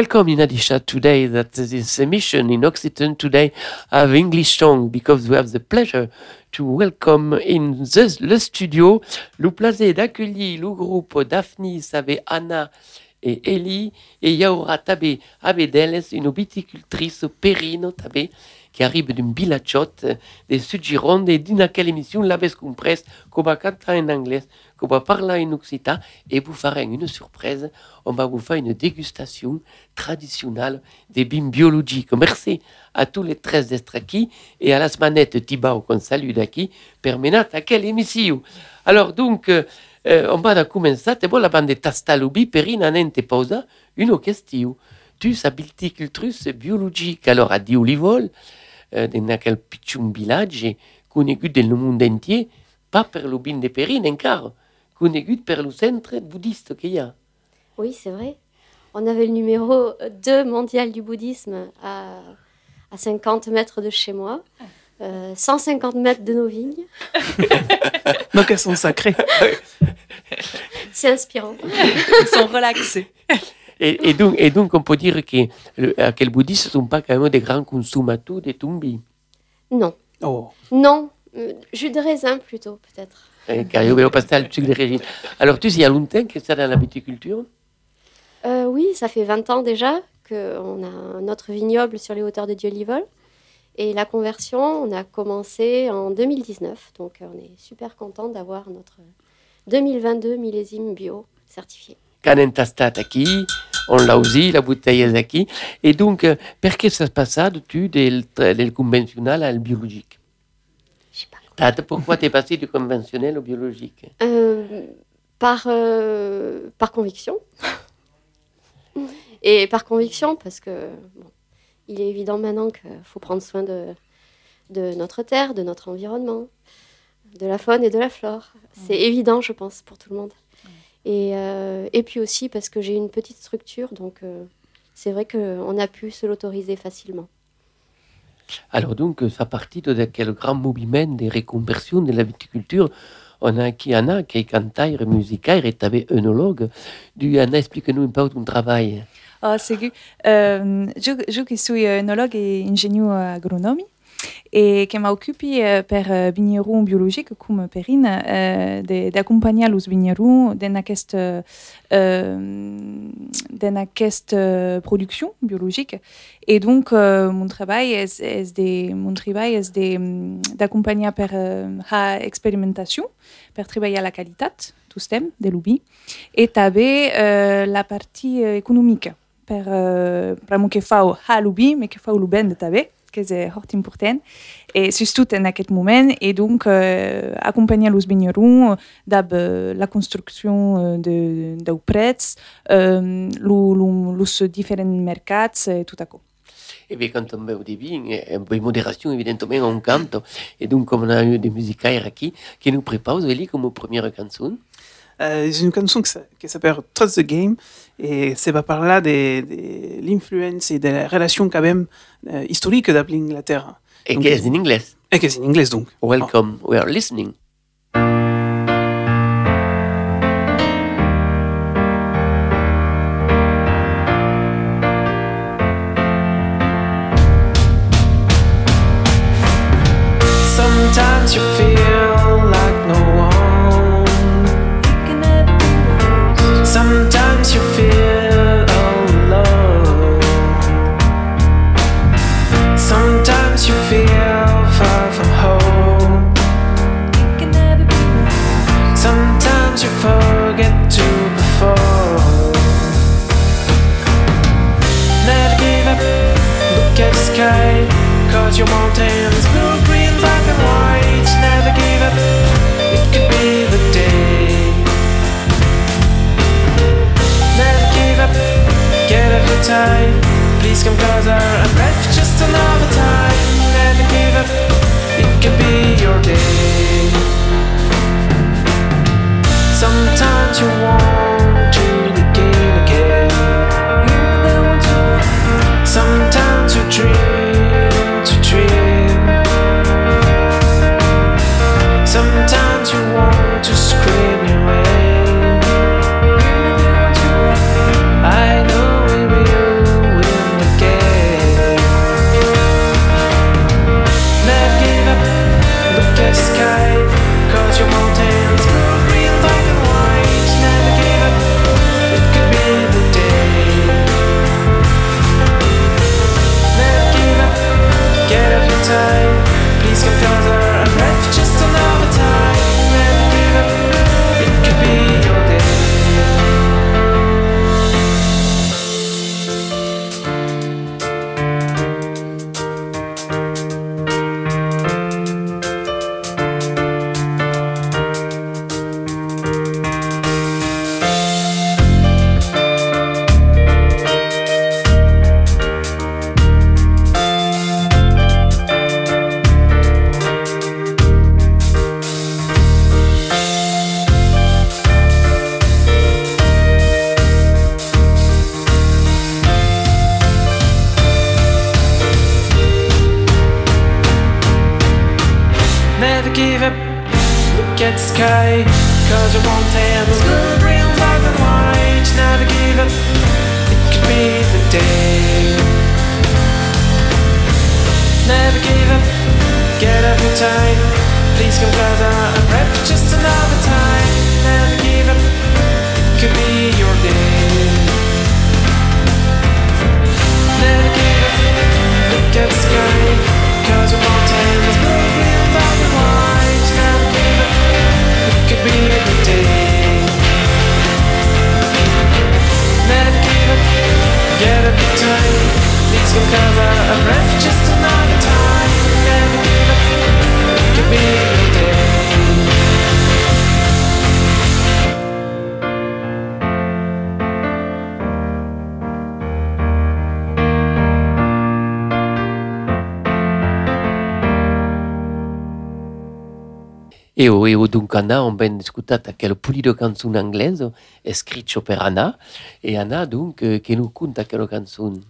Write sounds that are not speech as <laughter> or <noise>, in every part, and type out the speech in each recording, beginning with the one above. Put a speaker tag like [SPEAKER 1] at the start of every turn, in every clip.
[SPEAKER 1] welcome in Adisha today that this emission in Occitan today have English song because we have the pleasure to welcome in the, le studio le plaisir d'accueillir le groupe Daphne, Sabe Anna et Ellie et Yaura Tabé Abedeles, une viticultrice périne tabé qui arrive d'une bilachot de Sud-Gironde et d'une quelle émission la compresse qu'on va canter en anglais, qu'on va parler en occitan et vous ferez une surprise. On va vous faire une dégustation traditionnelle des bim biologiques. Merci à tous les 13 estraki et à la manette Tibao qu'on salue d'ici permettant à quelle émission. Alors donc, euh, euh, on va commencer. Et la bande de Tastalubi, Perina Nente Pausa, une question. Tu sabilti biologique. Alors, à Diolivol, euh, dans quel petit village connu dans le monde entier, pas per le bin de Perrine car connu per le centre bouddhiste qu'il y a.
[SPEAKER 2] Oui, c'est vrai. On avait le numéro 2 mondial du bouddhisme à, à 50 mètres de chez moi. Euh, 150 mètres de nos vignes. <laughs>
[SPEAKER 3] Donc elles sont sacrées.
[SPEAKER 2] C'est inspirant.
[SPEAKER 3] Elles sont relaxées.
[SPEAKER 1] Et, donc, et donc, on peut dire que, le, que les bouddhistes ne sont pas quand même des grands consommateurs de tumbi.
[SPEAKER 2] Non.
[SPEAKER 3] Oh.
[SPEAKER 2] Non. Euh, jus de raisin plutôt, peut-être.
[SPEAKER 1] Car il au pastel le sucre de régime. Alors, tu sais, il y a longtemps que ça dans la viticulture?
[SPEAKER 2] Euh, Oui, ça fait 20 ans déjà qu'on a notre vignoble sur les hauteurs de Dieu-Livol. Et la conversion, on a commencé en 2019. Donc, on est super content d'avoir notre 2022 millésime bio certifié.
[SPEAKER 1] On l'a aussi, la bouteille est ici. Et donc, euh, pourquoi ça se passe du del, conventionnel au biologique?
[SPEAKER 2] Je sais pas.
[SPEAKER 1] Pourquoi tu es passé du conventionnel au biologique?
[SPEAKER 2] Euh, par, euh, par conviction. <laughs> Et par conviction, parce que bon, il est évident maintenant qu'il faut prendre soin de, de notre terre, de notre environnement, de la faune et de la flore. C'est évident, je pense, pour tout le monde. Et, euh, et puis aussi parce que j'ai une petite structure, donc euh, c'est vrai qu'on a pu se l'autoriser facilement.
[SPEAKER 1] Alors donc, ça partit de quel grand mouvement de reconversion de la viticulture? On a qui Anna, qui est cantaire, musicaire et avait œnologue. Du Anna, explique-nous un peu ton travail.
[SPEAKER 4] Ah, c'est que euh, je, je suis œnologue et ingénieur agronomie e che mi occupi eh, per eh, vigneron biologique come Perin eh, d'accompagner les vignerons dans euh, dans cette production biologique. Et donc euh, mon travail est, de, mon travail est d'accompagner per la expérimentation per travailler la qualité tout stem de l'ubi et euh, la partie économique per euh, pramo che fa a l'ubi mais che fa l'uben de que très important et surtout en aquest moment et donc euh, accompagner les vignerons dans la construction de de prets euh, les différents marchés et tout à coup.
[SPEAKER 1] Et bien, quand on veut des vignes, un peu de modération, évidemment, on cante. Et donc, comme on a eu des musicaires ici, qui nous préparent, Zélie, comme première chanson.
[SPEAKER 3] Euh, c'est une chanson qui s'appelle Trust the Game et ça va parler de, de l'influence et de la relation quand même euh, historique de l'Angleterre.
[SPEAKER 1] Et qui est en anglais?
[SPEAKER 3] Et qui est en anglais donc?
[SPEAKER 1] Welcome, oh. we are listening. O, o dunque Anna on ben ascoltato aquel pulito canzone inglese scritto per Anna e Anna dunque che non conta aquella canzone.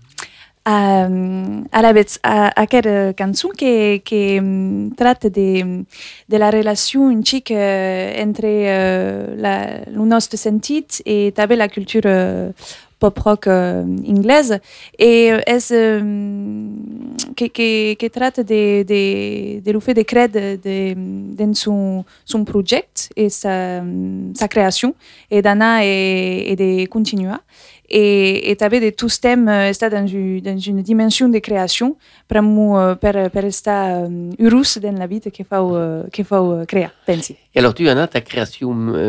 [SPEAKER 4] Um, Arabez, a, aquella canzone che, che mm, tratta de, della relazione chic euh, entre euh, la, le nostro sentit la cultura pop rock euh, inglese e es um, che, che, che tratta de, de, de de son, son projet e sa, sa creació e d'anar e, e de continuar et, et també de tous thèmes euh, estar dans une, dans une dimension de création euh, per estar um, heureux dans la vida que fau, uh, que fau uh, crear, pensi.
[SPEAKER 1] E alors tu Anna ta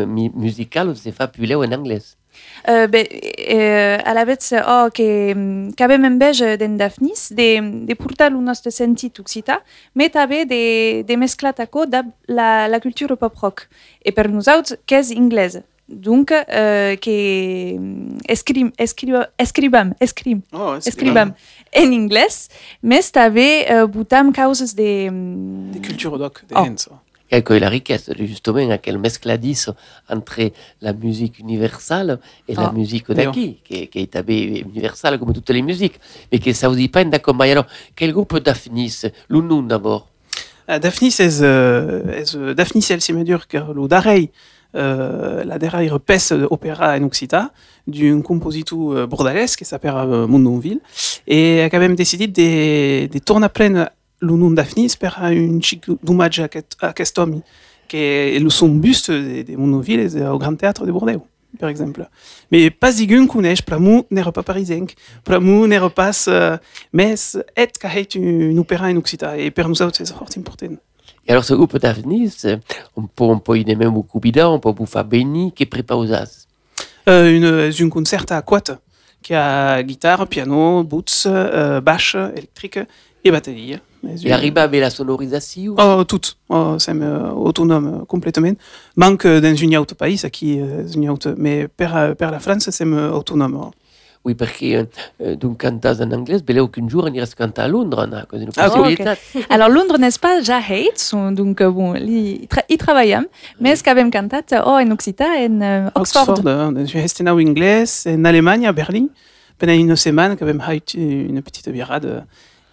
[SPEAKER 1] mi- musicale se fa più leu en anglès.
[SPEAKER 4] Uh, be, uh, a la vez, oh, que, mm, que avem enveja d'en Daphnis de, de portar el nostre sentit occità, mais també de, de mesclar taco de la, la cultura pop rock. E per nosaltres, que és anglesa. Donc, uh, que mm, escrim, escriba, escribam, escrim,
[SPEAKER 3] Oh,
[SPEAKER 4] escribam en anglès, mais també uh, botam causes de... mm,
[SPEAKER 3] Des cultures doc, des
[SPEAKER 4] Oh.
[SPEAKER 3] Hens.
[SPEAKER 1] Ecco, e la richiesta justement aquel mescladis entre la musique universale et la
[SPEAKER 4] Ah,
[SPEAKER 1] musique
[SPEAKER 3] vero.
[SPEAKER 1] d'acquis, che, che è també universale come tutte le musiques, mais che ça pas d'accord. Mais alors, quel groupe Daphnis L'Unun d'abord?
[SPEAKER 3] Uh, Daphnis ez, ez uh, Daphnis el semedur ker lo darei la deraire pes opéra en occita d'un compositor uh, bordalès qui s'appelle Mondonville et a quand même décidé de, de tourner plein le nom Daphnis per un chic hommage à aquest, qui est le son buste de, de Mondonville est au Grand Théâtre de Bordeaux par exemple. Mais pas zigun coneix, plamou n'era pas parisenc, plamou n'era pas, uh, mais et cahet un opéra en occita et per nous autres c'est fort important.
[SPEAKER 1] Et alors, ce groupe Daphnis, euh, on peut, on peut y aimer beaucoup bida, on peut vous faire béni, qui prépare aux as.
[SPEAKER 3] Euh, une, une concert à quat qui a guitare, piano, boots, euh, basse électrique et batterie. Mais
[SPEAKER 1] Et arrive avec la sonorisation.
[SPEAKER 3] Oh, tout. Oh, c'est euh, autonome euh, complètement. Manque euh, dans un autre pays, qui euh, mais per la France, c'est autonome.
[SPEAKER 1] Oui, perché euh, donc cantas en anglais, belle aucun jour, on irait cantar à Londres, on a une
[SPEAKER 3] Ah, ok.
[SPEAKER 1] possibilité.
[SPEAKER 4] Alors, Londres n'est pas ja hate, donc bon, li, tra, hi treballem, mais que avem cantat oh, en Occità, en Oxford?
[SPEAKER 3] Oxford, euh, dans un restaurant anglais, en Allemagne, à Berlin, pendant une semaine, quand même, haït une petite birade.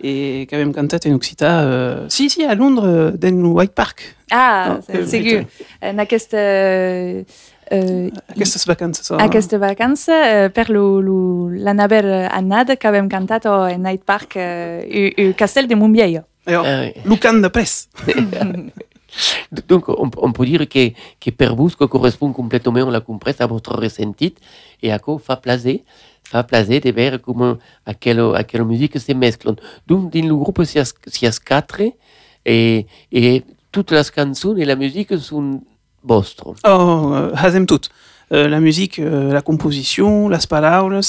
[SPEAKER 3] Euh, Et quand même, en Occita. Euh, si, si, à Londres, euh, dans le White Park.
[SPEAKER 4] Ah,
[SPEAKER 3] Oh,
[SPEAKER 4] c'est
[SPEAKER 3] que
[SPEAKER 4] segur. En aquesta, uh,
[SPEAKER 3] Aquestes vacances. oh.
[SPEAKER 4] aquesta vacança, uh, per lo, lo, l'anaber anada que avem cantat oh, en Night Park uh, i, i Castell de Montbieio.
[SPEAKER 3] Alors,
[SPEAKER 1] Ah.
[SPEAKER 3] Lucan de presse. <laughs>
[SPEAKER 1] Donc, on, on peut dire que, que per vous, que correspond complètement à la compresse à votre ressenti et à quoi fa plaisir, fa plaisir de voir comment à quelle, à quelle musique se mesclent. Donc, dans le groupe, si y a quatre et, et toutes les chansons et la musique sont vostres.
[SPEAKER 3] Oh, euh, hazem tout. Euh, la musique, euh, la composition, las paraules,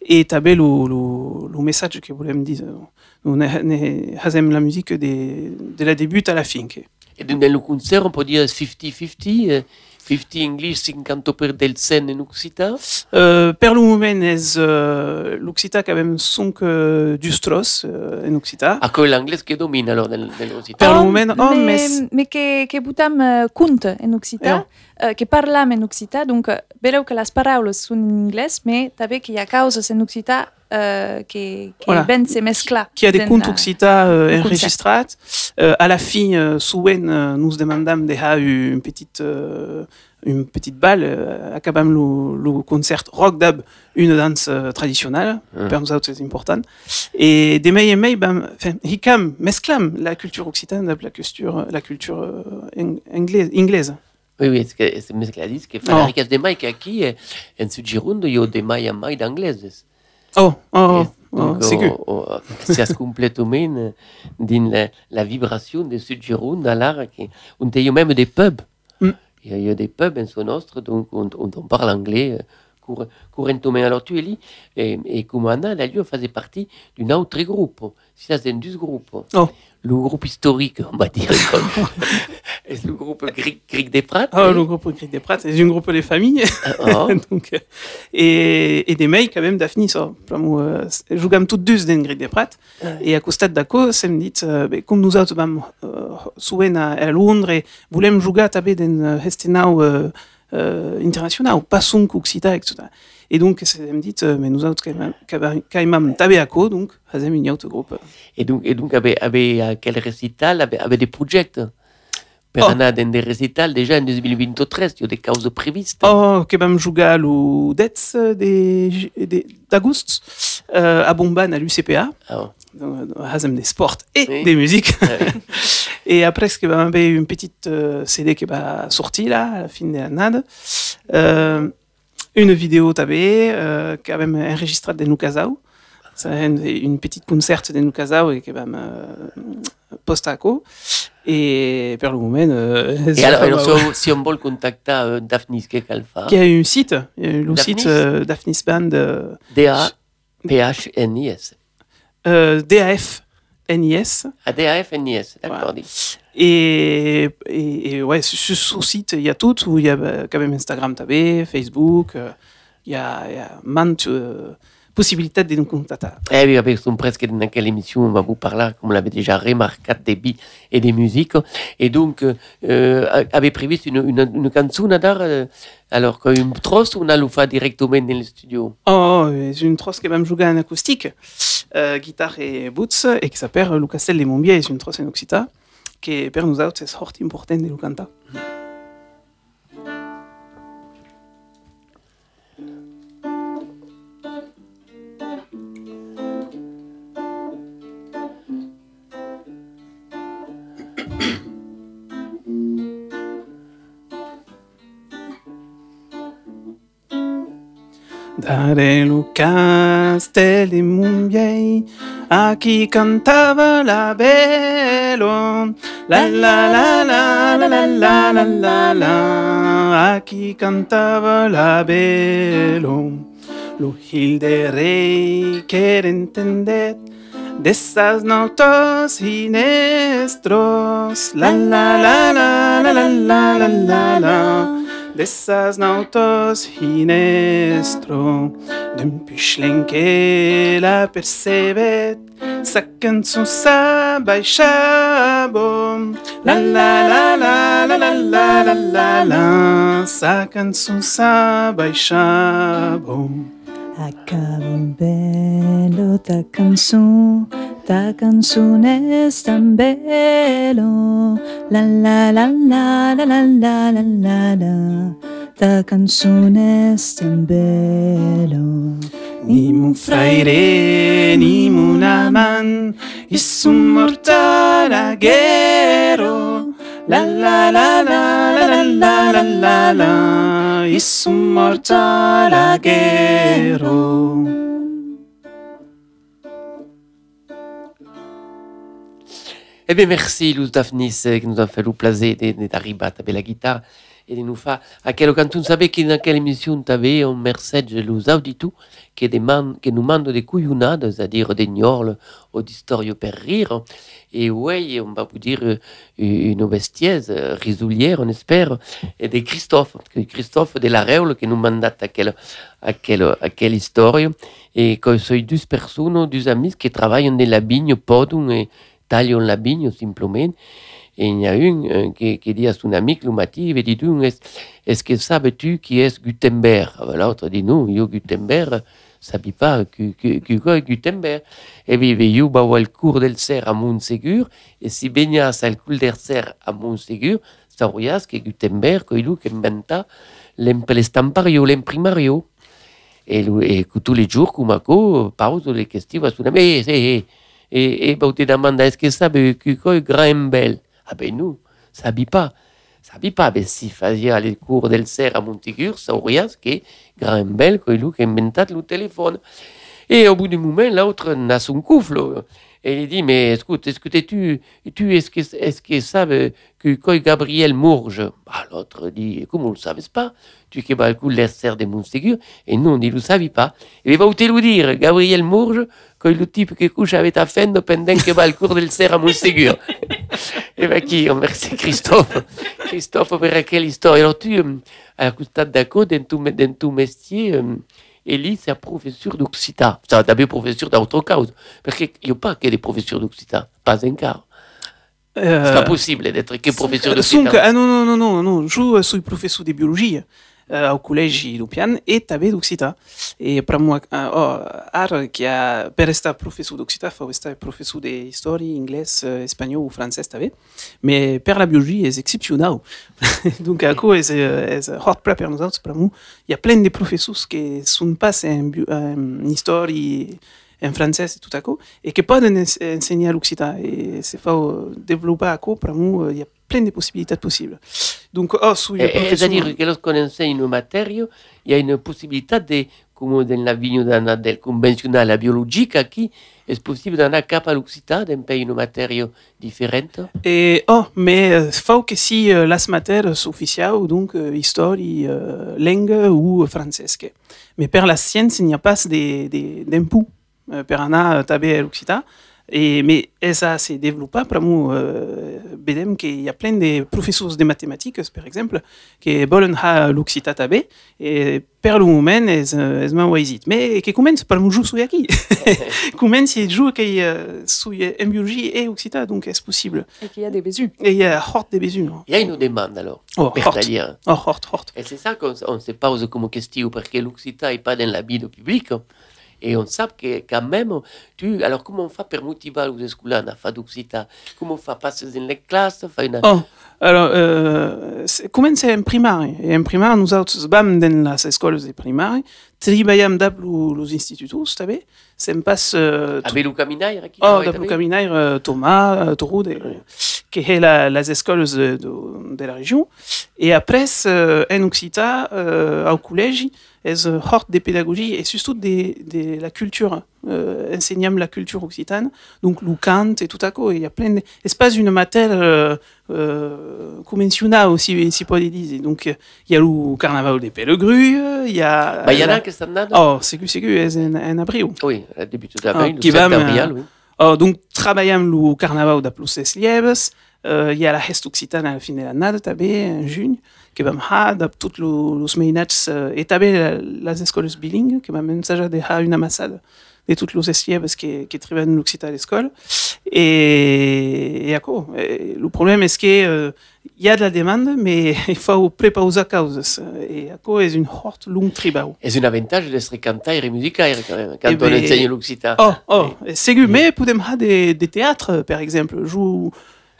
[SPEAKER 3] et tabel le, le, le message que vous me dire. Nous hazem la musique de, de la début à la fin.
[SPEAKER 1] Et dans le concert, on peut dire 50-50, euh, 50 English, 50% del scène en Occità.
[SPEAKER 3] Euh, per le moment, est euh, l'Occita quand même son que du Strauss euh, en Occita.
[SPEAKER 1] Ah, que l'anglais qui domine alors dans, l'Occità.
[SPEAKER 3] Per le moment, oh,
[SPEAKER 4] mais,
[SPEAKER 3] mais...
[SPEAKER 4] mais que, que botam uh, conte en Occità, uh, que parlam en Occità, donc uh, veleu que les paraules són en anglès, mais també que hi ha causes en Occità euh, che, che
[SPEAKER 3] voilà.
[SPEAKER 4] ben si mescla. Chi
[SPEAKER 3] ha
[SPEAKER 4] dei
[SPEAKER 3] Contuxita euh, enregistrati, euh, alla fine souvent nous demandam de ha une petite euh, une petite balle, euh, acabam le, le concert rock dub, une danse euh, traditionnelle, ah. turns out c'est important. Et des mei et mei, ben, hicam, mesclam la culture occitane, la culture, la culture euh, anglaise.
[SPEAKER 1] Oui, oui, c'est mescladis, que falaricas de mai, que oh. aqui, en su girundo, yo de mai a mai d'anglaise.
[SPEAKER 3] Oh, oh, oh, c'est
[SPEAKER 1] seas completament din la, la vibration de Sud-Gironde à l'art on a même des pubs.
[SPEAKER 3] Mm.
[SPEAKER 1] Il y a- des pubs en son nostre, donc on, on, on parle anglais euh, cour- couramment. Alors tu es là, et, et comme Anna, la lui faisait partie d'un autre groupe. Ça c'est deux groupes.
[SPEAKER 3] Oh.
[SPEAKER 1] Le groupe historique, on va dire. <laughs> est le groupe Grieg des Prates.
[SPEAKER 3] Oh, le groupe Gris des Prates, c'est un groupe des familles.
[SPEAKER 1] Ah, <laughs>
[SPEAKER 3] Donc, euh, et, et des mecs quand même Daphne ça Plamo, euh, jugam toutes deux den grid des prates et à costat d'acco sem dit euh, ben, comme nous autres bam euh, souvent à, à Londres et voulem jugar també den euh, hestenau euh, euh, international pas son occita etc et donc, ça me dit, mais nous autres, Kaimam Tabeako, donc, Hazem Ignaut Groupe.
[SPEAKER 1] Et donc, et donc, avec, avec quel récital, avec, avec des projets? Perana
[SPEAKER 3] oh.
[SPEAKER 1] des récitals déjà en 2013, il y a des causes prévistes.
[SPEAKER 3] Oh, Kebam Jugal ou Detz, des, des, d'August, euh, à Bomban, à l'UCPA.
[SPEAKER 1] Ah.
[SPEAKER 3] Euh, Hazem des sports et
[SPEAKER 1] oui.
[SPEAKER 3] des musiques.
[SPEAKER 1] Ah oui. <laughs>
[SPEAKER 3] et après, ce une petite euh, CD qui est sortie là, à la fin de la Euh, une vidéo tabé, euh, a même enregistré de Nukazao. C'est une, une petite concert de Nukazao et qui va euh, post-aco. Et per le moment, euh,
[SPEAKER 1] Et alors, alors, si, on veut contacter euh, Daphnis, qu'est-ce qu'elle fait
[SPEAKER 3] qui a un site, le site euh, Daphnis Band, euh,
[SPEAKER 1] D-A-P-H-N-I-S.
[SPEAKER 3] DAF NIS.
[SPEAKER 1] Ah, D-A-F-N-I-S, d'accord. dit.
[SPEAKER 3] Et, et, et ouais, sur ce site, il y a tout, où il y a bah, quand même Instagram tabé, Facebook, euh, il y a, il y a maintes euh, possibilités de nous contacter.
[SPEAKER 1] Eh oui, avec son presque dans quelle émission on va vous parler, comme on l'avait déjà remarqué, des beats et des musiques. Et donc, euh, euh, avait prévu une, une, une chanson d'art, alors qu'une trosse, on a fait directement dans le studio.
[SPEAKER 3] Oh, euh, j'ai une trosse qui va me jouer en acoustique, euh, guitare et boots, et qui s'appelle Le Castel des Mombiers, c'est une trosse en occita, que per nosaltres és hort important de cantar. Dare Lucas, tele mundiai, a chi cantava la velo la la la la la la la la la la a chi cantava la velo lo hilde rei che entendet dessas notos inestros la la la la la la la la la la dessas nautos inestro d'un pichlen que la percebet sa cançon sa baixabo la la la la la la la la la la. Sa cançon baixabo
[SPEAKER 4] Acabo bello ta canzone, ta canzone è tan bello. La la la la la la la la la la. Ta canzone è tan bello.
[SPEAKER 3] Ni mon fraire, ni mon amant, ils sont morts à la. La la la la la la la la à la guerre.
[SPEAKER 1] Eh bien, merci, Luz Daphnis, euh, qui nous a fait le plaisir d'arriver avec la guitare et de nous faire à quel quand on savait que dans quelle émission tu avais un message les auditeurs qui, nous demande des couillonnades, c'est-à-dire des gnorles ou d'histoires pour rire. Et oui, on va vous dire euh, une bestiaise euh, risoulière, on espère, et de Christophe, Christophe de la Réole qui nous mandat à quelle, à quelle, à quelle histoire. Et que sont deux personnes, deux amis qui travaillent dans la vigne, podon et tagliano la vigne simplement. Et il y a une euh, qui, dit à son ami, Lumati, il dit est-ce est que savais-tu qui est Gutenberg L'autre dit non, yo Gutenberg, sabi pas quoi Gutenberg e vive io bavo al cours del ser a Montsegur e si begnas al cours del ser a Montsegur saurias que Gutenberg coilu inventa l'estampario l'imprimario e, e cu tous les jours cum aco pauso le questioni su e e e e bau te demanda est-ce que sabe que quoi Graham Bell ah ben non sabi pas. Sabi pas. Ben si fazia le cours del ser a Montegur saurias que Graham Bell coilu che inventat lo telefono et au bout du moment l'autre n'a son couffle. Et il dit mais écoute est-ce que t'es- tu tu est-ce que est-ce que savent que quoi Gabriel Mourge? Bah, l'autre dit comment le savais pas? Tu al cours del ser de Montegur et non il le savait pas. E va te lo dire Gabriel Mourge coi le type che couche avec ta fenne pendant che va al cours del ser a Montegur e va chi merci Christophe. <laughs> Christophe per quelle storia alors tu euh, à costat d'accordo dans ton dans ton métier euh, Elie, c'est professeur d'Occitan. Ça, t'avais professeur d'autre cause. Parce qu'il n'y a pas que des professeurs d'Occitan. Pas un quart. C'est
[SPEAKER 3] Euh,
[SPEAKER 1] pas possible d'être que professeur
[SPEAKER 3] Sunt,
[SPEAKER 1] d'Occitan.
[SPEAKER 3] ah non, non, non, non, non, jo sou professor de biologia uh, ao Colegi Lupian e també d'Occità. E per moi, uh, oh, que a, per estar professor d'Occità, fau estar professor de història, anglès, uh, espanyol o francès també, mais per la biologia és excepcional. <laughs> Donc, és, uh, és hot per per nosaltres, per moi. Hi ha plein de professors que són pas en, en història en francès i tot això, e que poden ens ensenyar l'occità. E se fa desenvolupar això, per mi, hi ha plein de possibilitats possibles. Donc, oh, sui
[SPEAKER 1] Eh, eh. C'est-à-dire que lorsqu'on enseigne une matière, il y a une possibilité de, comme dans la vigne d'un del conventionnel la biologique, qui est possible d'aller cap à l'Occitan, d'un pays une matière différente.
[SPEAKER 3] E, oh, mais euh, fa que si euh, las matères officielles, donc euh, histoire, euh, langue ou francesque. Mais per la science, il n'y a pas de- de- euh, per anar a taber a l'Occità. Et, mais ça s'est développé, moi, euh, vedem qu'il y a plein de professors de mathématiques, par exemple, qui volen a l'Occità taber, et per le moment, es, euh, es m'han waisit. Mais que comença per moi, jo soy aquí. comença i jo que uh, soy en biologie et Occità, <laughs> donc est possible?
[SPEAKER 4] Et qu'il y a des bésus.
[SPEAKER 3] Et il y a hort des bésus. non
[SPEAKER 1] Il y a une demande alors.
[SPEAKER 3] Oh, hort.
[SPEAKER 1] C'est-à-dire,
[SPEAKER 3] Oh, hort, hort.
[SPEAKER 1] Et c'est ça qu'on on se pose comme question, parce que l'Occitan n'est pas dans la vie du public. Et on sait que quand même, tu, alors comment on fait pour motiver les scolaires à faire d'Occitan Comment on fait passer dans les classes une...
[SPEAKER 3] Oh, alors, euh, c'est- comença en primari. E en primari nosaltres vam dans les escoles de primari, treballem dap lo- los institutos, també. Se'n pas... Uh,
[SPEAKER 1] Avec le caminaire qui
[SPEAKER 3] oh,
[SPEAKER 1] avec
[SPEAKER 3] caminaire uh, Thomas, uh, Torud, eh, que est la, les escoles de, de, de la région. Et après, en Occità, uh, au collège, és uh, hort de pédagogie et surtout de, de la culture. Uh, ensenyem la culture occitane, donc le cant et tout à coup. Il y a plein de... C'est pas une matière euh, euh, conventionnelle aussi, si peut dire. Donc, euh, il y a le carnaval des Pellegrues, il y a...
[SPEAKER 1] Bah, il y en a qui donnent.
[SPEAKER 3] Oh, c'est que c'est que c'est en, en avril.
[SPEAKER 1] Oui, début d'avril,
[SPEAKER 3] Ah,
[SPEAKER 1] le
[SPEAKER 3] qui
[SPEAKER 1] 7
[SPEAKER 3] va me-
[SPEAKER 1] d'avril, oui.
[SPEAKER 3] Oh, donc, travaillons le carnaval de Plus des Lieves, euh, il y a la Hest Occitane à la fin de l'année, en juny, que vam ha de los mainats, euh, et també les escoles bilingues, que vam ensajar de ha una massada de tots los eslieves que, que treballen l'Occità a l'escola. Et, et accord. Et le problème est que il y a de la demande, mais <laughs> il faut préparer causes. Et accord est une horte longue
[SPEAKER 1] c'est un avantage d'être cantaire et musicaire quand même, quand
[SPEAKER 3] Eh
[SPEAKER 1] on
[SPEAKER 3] ben-
[SPEAKER 1] enseigne l'Occitan.
[SPEAKER 3] Oh, oh, segur, mais ha des, des théâtres, par exemple.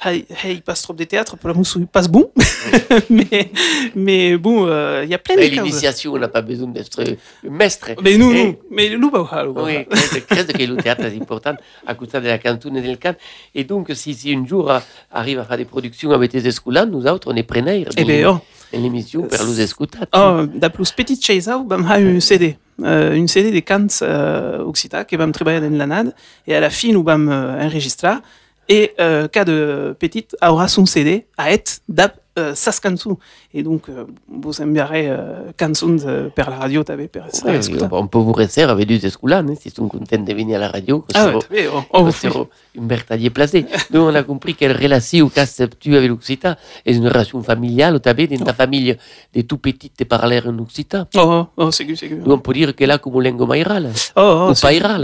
[SPEAKER 3] Hey, hey, pas trop de théâtre, pour la mousse, il passe bon. <laughs> mais, mais bon, euh, il y a plein de causes.
[SPEAKER 1] l'initiation, on n'a pas besoin d'être maître.
[SPEAKER 3] Mais nous,
[SPEAKER 1] Et-
[SPEAKER 3] nous, mais le ah, le loup.
[SPEAKER 1] Oui, credo, credo che il teatro è importante a causa della canzone del can. Et donc, si, si un jour ah, arrive à faire des productions avec des escolans, nous autres, on est preneurs
[SPEAKER 3] Eh ben, oh,
[SPEAKER 1] l'émission per los escutats.
[SPEAKER 3] oh, da plus petit chaisau, vam ha un CD. Euh, une CD de cants euh, occità que vam treballar dans l'anade et à la fin nous vam euh, enregistrar et euh, cas de petit aura son CD à être d'ap euh, sas cançons et donc euh, vous enverrez euh, euh, per la radio també per
[SPEAKER 1] on peut vous rester avec des hein, s'ils sont contents de venir à la radio. que
[SPEAKER 3] Ah ouais, oh, oh,
[SPEAKER 1] que bertalier placé. Donc, on a compris quelle relation qu'a tu avec l'Occitan est une relation familiale. Tu avais dans ta famille des tout petits te parler en Occitan.
[SPEAKER 3] oh, oh, oh.
[SPEAKER 1] Donc, on peut dire que là, comme lengo mairal.
[SPEAKER 3] Oh, oh,
[SPEAKER 1] Ou on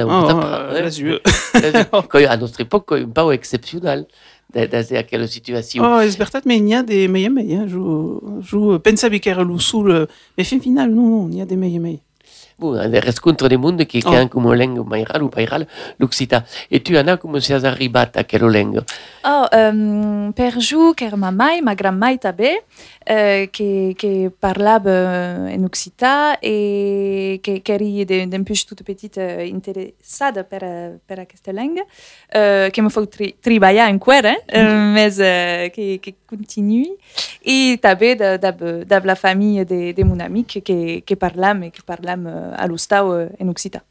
[SPEAKER 3] Oh, oh,
[SPEAKER 1] hein. <laughs> Quand, à notre époque, un exceptionnel dans aquella situation?
[SPEAKER 3] Oh, és veritat, mais n'hi ha de meia meia. Jo, jo pensava que era lo sul, mais fin final, non, non, n'hi ha de meia meia.
[SPEAKER 1] Bon, un riscontro del mondo che
[SPEAKER 3] Oh.
[SPEAKER 1] oh. come lingua mairal o pairal l'occità. E tu, Anna, come sei arrivata a quella lingua?
[SPEAKER 4] Oh, um, per era ma gran mai tabè, eh, che, che parlava in Occità e che, che eri d'un peu toute petite eh, interessata per, eh, per questa lingua, eh, che mi fa tri, tribaiare in quere, eh, mais eh, che, che continui. E tabè da, da, da la famille de, de mon ami che parlam e allo stau eh, in Occità.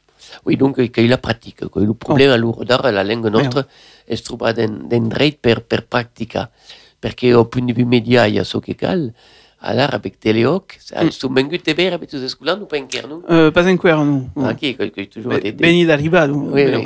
[SPEAKER 1] Oui, donc che la pratica, che il problema oh. allora dare la nostra è trovare den, den dret per, per pratica, perché au punto di mediaia so che cal, allora avec teleoc,
[SPEAKER 3] Mm.
[SPEAKER 1] sto vengut te bere avec tus scolano pas inquier nous.
[SPEAKER 3] Euh, pas encore, non.
[SPEAKER 1] Ah, ok, que, que des, des...
[SPEAKER 3] Beni d'arriba, non.
[SPEAKER 1] Oui, oui.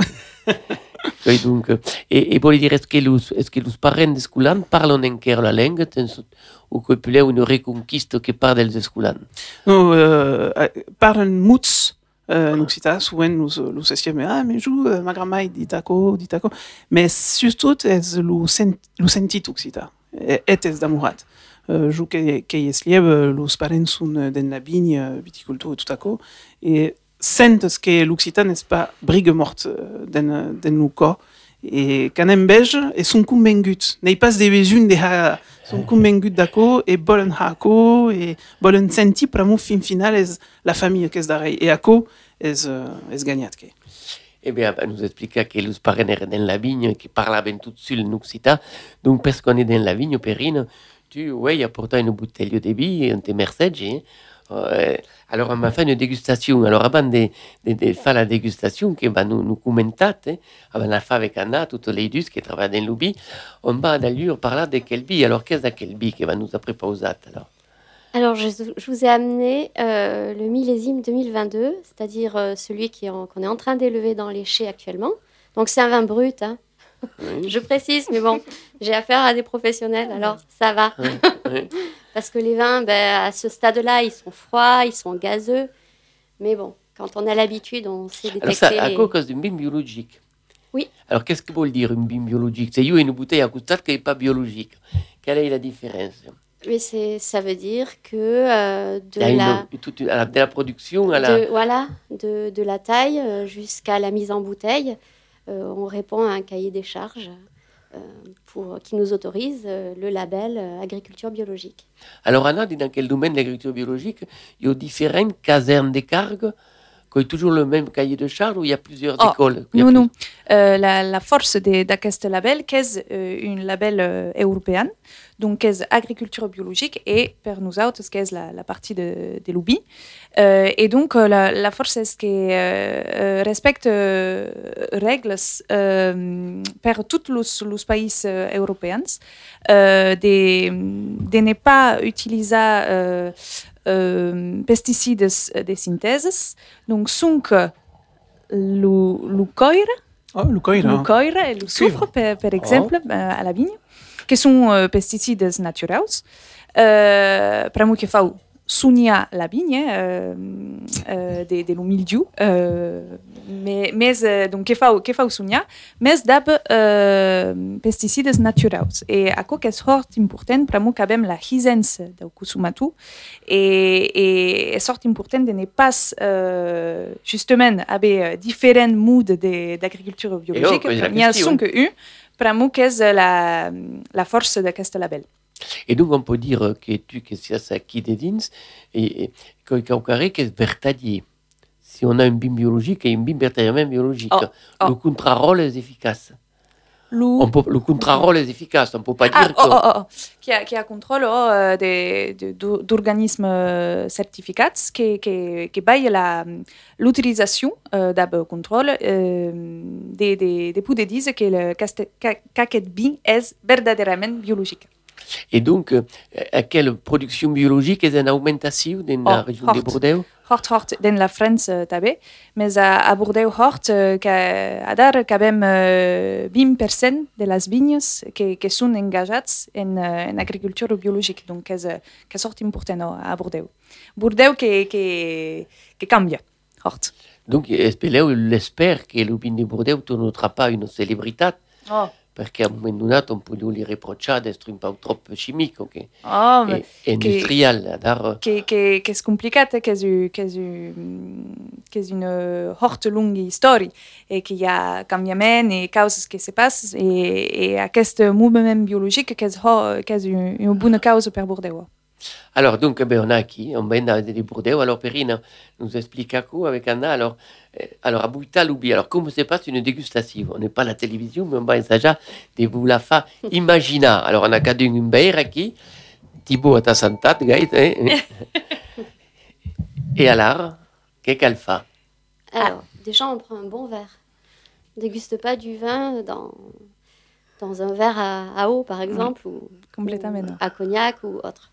[SPEAKER 1] <laughs> oui, donc, e, e vuol dire, est-ce que los, est-ce que los parents sculan parlano anche la lingua, tenso, o che più una reconquista che parla del sculan?
[SPEAKER 3] No, euh, eh, parlen muts euh, en Occità, souvent nous, nous estim, ah, mais jou, euh, ma grand-mère dit taco, dit taco. Mais surtout, es lo, sen, lo sentit Occità, et es d'amorat. Euh, jou que, que es lieb, los parents sont den la vigne, viticulture et tout taco, et sentes que l'Occità n'est pas brigue morte den, den cor, et quand em bege, et sont convengut. N'ei pas de besoin de ha, sont convengut d'aco, et volen hako, et volen senti pramo fin final es la famille qu'es darei, et es, uh, es gagnat que.
[SPEAKER 1] Eh bien, elle nous expliqua que los parents dans la vigne qu'ils parlaient tout seul en Occità. Donc, parce qu'on est dans la vigne, Perrine, tu, ouais, apporta une bouteille de vie, un te merced, hein. Euh, alors, on m'a fait une dégustation. Alors, avant de, faire la dégustation, que va nous, nous commenter, hein, avant la faire avec Anna, toutes les deux qui travaillent dans lobby, on va d'ailleurs parler de quel bi. Alors, qu'est-ce que quel bi qui va nous apprendre pausat, alors?
[SPEAKER 2] Alors, je, je vous ai amené euh, le millésime 2022, c'est-à-dire euh, celui qu'on est en train d'élever dans les chais actuellement. Donc, c'est un vin brut, hein.
[SPEAKER 1] Oui.
[SPEAKER 2] je précise, mais bon, j'ai affaire à des professionnels, alors ça va.
[SPEAKER 1] Oui, oui. <laughs>
[SPEAKER 2] Parce que les vins, ben, à ce stade-là, ils sont froids, ils sont gazeux. Mais bon, quand on a l'habitude, on sait
[SPEAKER 1] Alors,
[SPEAKER 2] détecter.
[SPEAKER 1] ça, à
[SPEAKER 2] les-
[SPEAKER 1] cause d'un bin biologique.
[SPEAKER 2] Oui.
[SPEAKER 1] Alors, qu'est-ce que veut dire un bin biologique? C'est une bouteille à constat qui n'est pas biologique. Quelle est la différence?
[SPEAKER 2] Mais c'est, ça veut dire que euh, de,
[SPEAKER 1] une-
[SPEAKER 2] la,
[SPEAKER 1] toute une- à la- de la production à la.
[SPEAKER 2] de, voilà, de, de la taille euh, jusqu'à la mise en bouteille, euh, on répond à un cahier des charges euh, pour, qui nous autorise euh, le label euh, agriculture biologique.
[SPEAKER 1] Alors, Anna, dans quel domaine de l'agriculture biologique il y a différentes casernes de cargue qui ont toujours le même cahier de charge ou il y a plusieurs
[SPEAKER 4] Oh,
[SPEAKER 1] écoles?
[SPEAKER 4] Non,
[SPEAKER 1] plus-
[SPEAKER 4] non. Euh, la, la force de, de ce label, c'est euh, un label euh, européen, donc c'est agriculture biologique et pour nous autres, c'est la, la partie de, de lobby. Euh, et donc, euh, la, la force est que euh, euh, respecte euh, règles pour tous les, les pays européens. De, de ne pas utiliser pesticides de synthèse. Donc, sont le, le coir,
[SPEAKER 3] Oh, le coir,
[SPEAKER 4] le coir et le soufre, par, par exemple, à la vigne, qui sont euh, pesticides naturels. Euh, pour que fa soigner la vigne euh, euh, de, de le mildiou, euh, mais, mais euh, donc que fa que fa soigner, mais d'ab euh, pesticides naturels. Et à quoi qu'est fort important pour que même la hisence de consommatu et et est sort important de ne pas euh, justement avoir différents modes de- d'agriculture biologique.
[SPEAKER 1] quella
[SPEAKER 4] Il y a
[SPEAKER 1] question.
[SPEAKER 4] son que un, pour que la la force de label.
[SPEAKER 1] Et donc, on peut dire que tu, que c'est ça qui des dins, et, que qu'au carré, que c'est vertadier. Si on a un bin biologique et un bin vertadierement biologique,
[SPEAKER 4] Oh, oh.
[SPEAKER 1] le contre-rôle est efficace. On peut, le contre-rôle est efficace. On ne peut pas
[SPEAKER 4] Ah,
[SPEAKER 1] dire
[SPEAKER 4] oh,
[SPEAKER 1] que.
[SPEAKER 4] oh, oh. Qui, a, qui a contrôle oh, euh, de- d'organismes euh, certificats qui, qui, l'utilisation euh, d'un contrôle euh, des, des, des poudres disent que le caquet bin est verdaderament biologique.
[SPEAKER 1] Et donc, euh, à quelle production biologique est une augmentation dans la
[SPEAKER 4] Oh,
[SPEAKER 1] région de. Bordeaux?
[SPEAKER 4] Hort, hort, dans la France euh, també, mais à, Bordeaux, hort, euh, que, a dar que même euh, 20% de les vignes qui, qui sont engagées en, euh, en agriculture biologique, donc c'est que sort important no, à Bordeaux. Bordeaux qui, qui, qui cambia, hort.
[SPEAKER 1] Donc, espérez, l'espère que le bin de Bordeaux ne tournera pas une célébrité,
[SPEAKER 4] Oh.
[SPEAKER 1] Perché a un momento dato un po' li riprocciare di essere un po' troppo chimico che
[SPEAKER 4] Oh, ma
[SPEAKER 1] è, è industriale dar
[SPEAKER 4] che, che, che è complicato, che è, che è, che è una horte lunga storia e che hi ha cambiamenti e cause che si passano e, e a questo movimento biologico che è, ho- che è una, una buona causa per Bordeaux.
[SPEAKER 1] Alors, donc, ben, on a qui On vient dans des. Alors, Perrine nous explique à quoi avec Anna. Alors, euh, alors à Bouita, l'oubli. Alors, comment se passe une dégustation On n'est pas à la télévision, mais on va essayer de vous la faire imaginer. Alors, on a qu'à une bière ici. Thibaut à ta santé, Gaët. Hein? <laughs> Et alors, qu'est-ce qu'elle fait
[SPEAKER 2] Alors, déjà, on prend un bon verre. On déguste pas du vin dans, dans un verre à, à eau, par exemple, ou,
[SPEAKER 4] Complètement.
[SPEAKER 2] ou à cognac ou autre.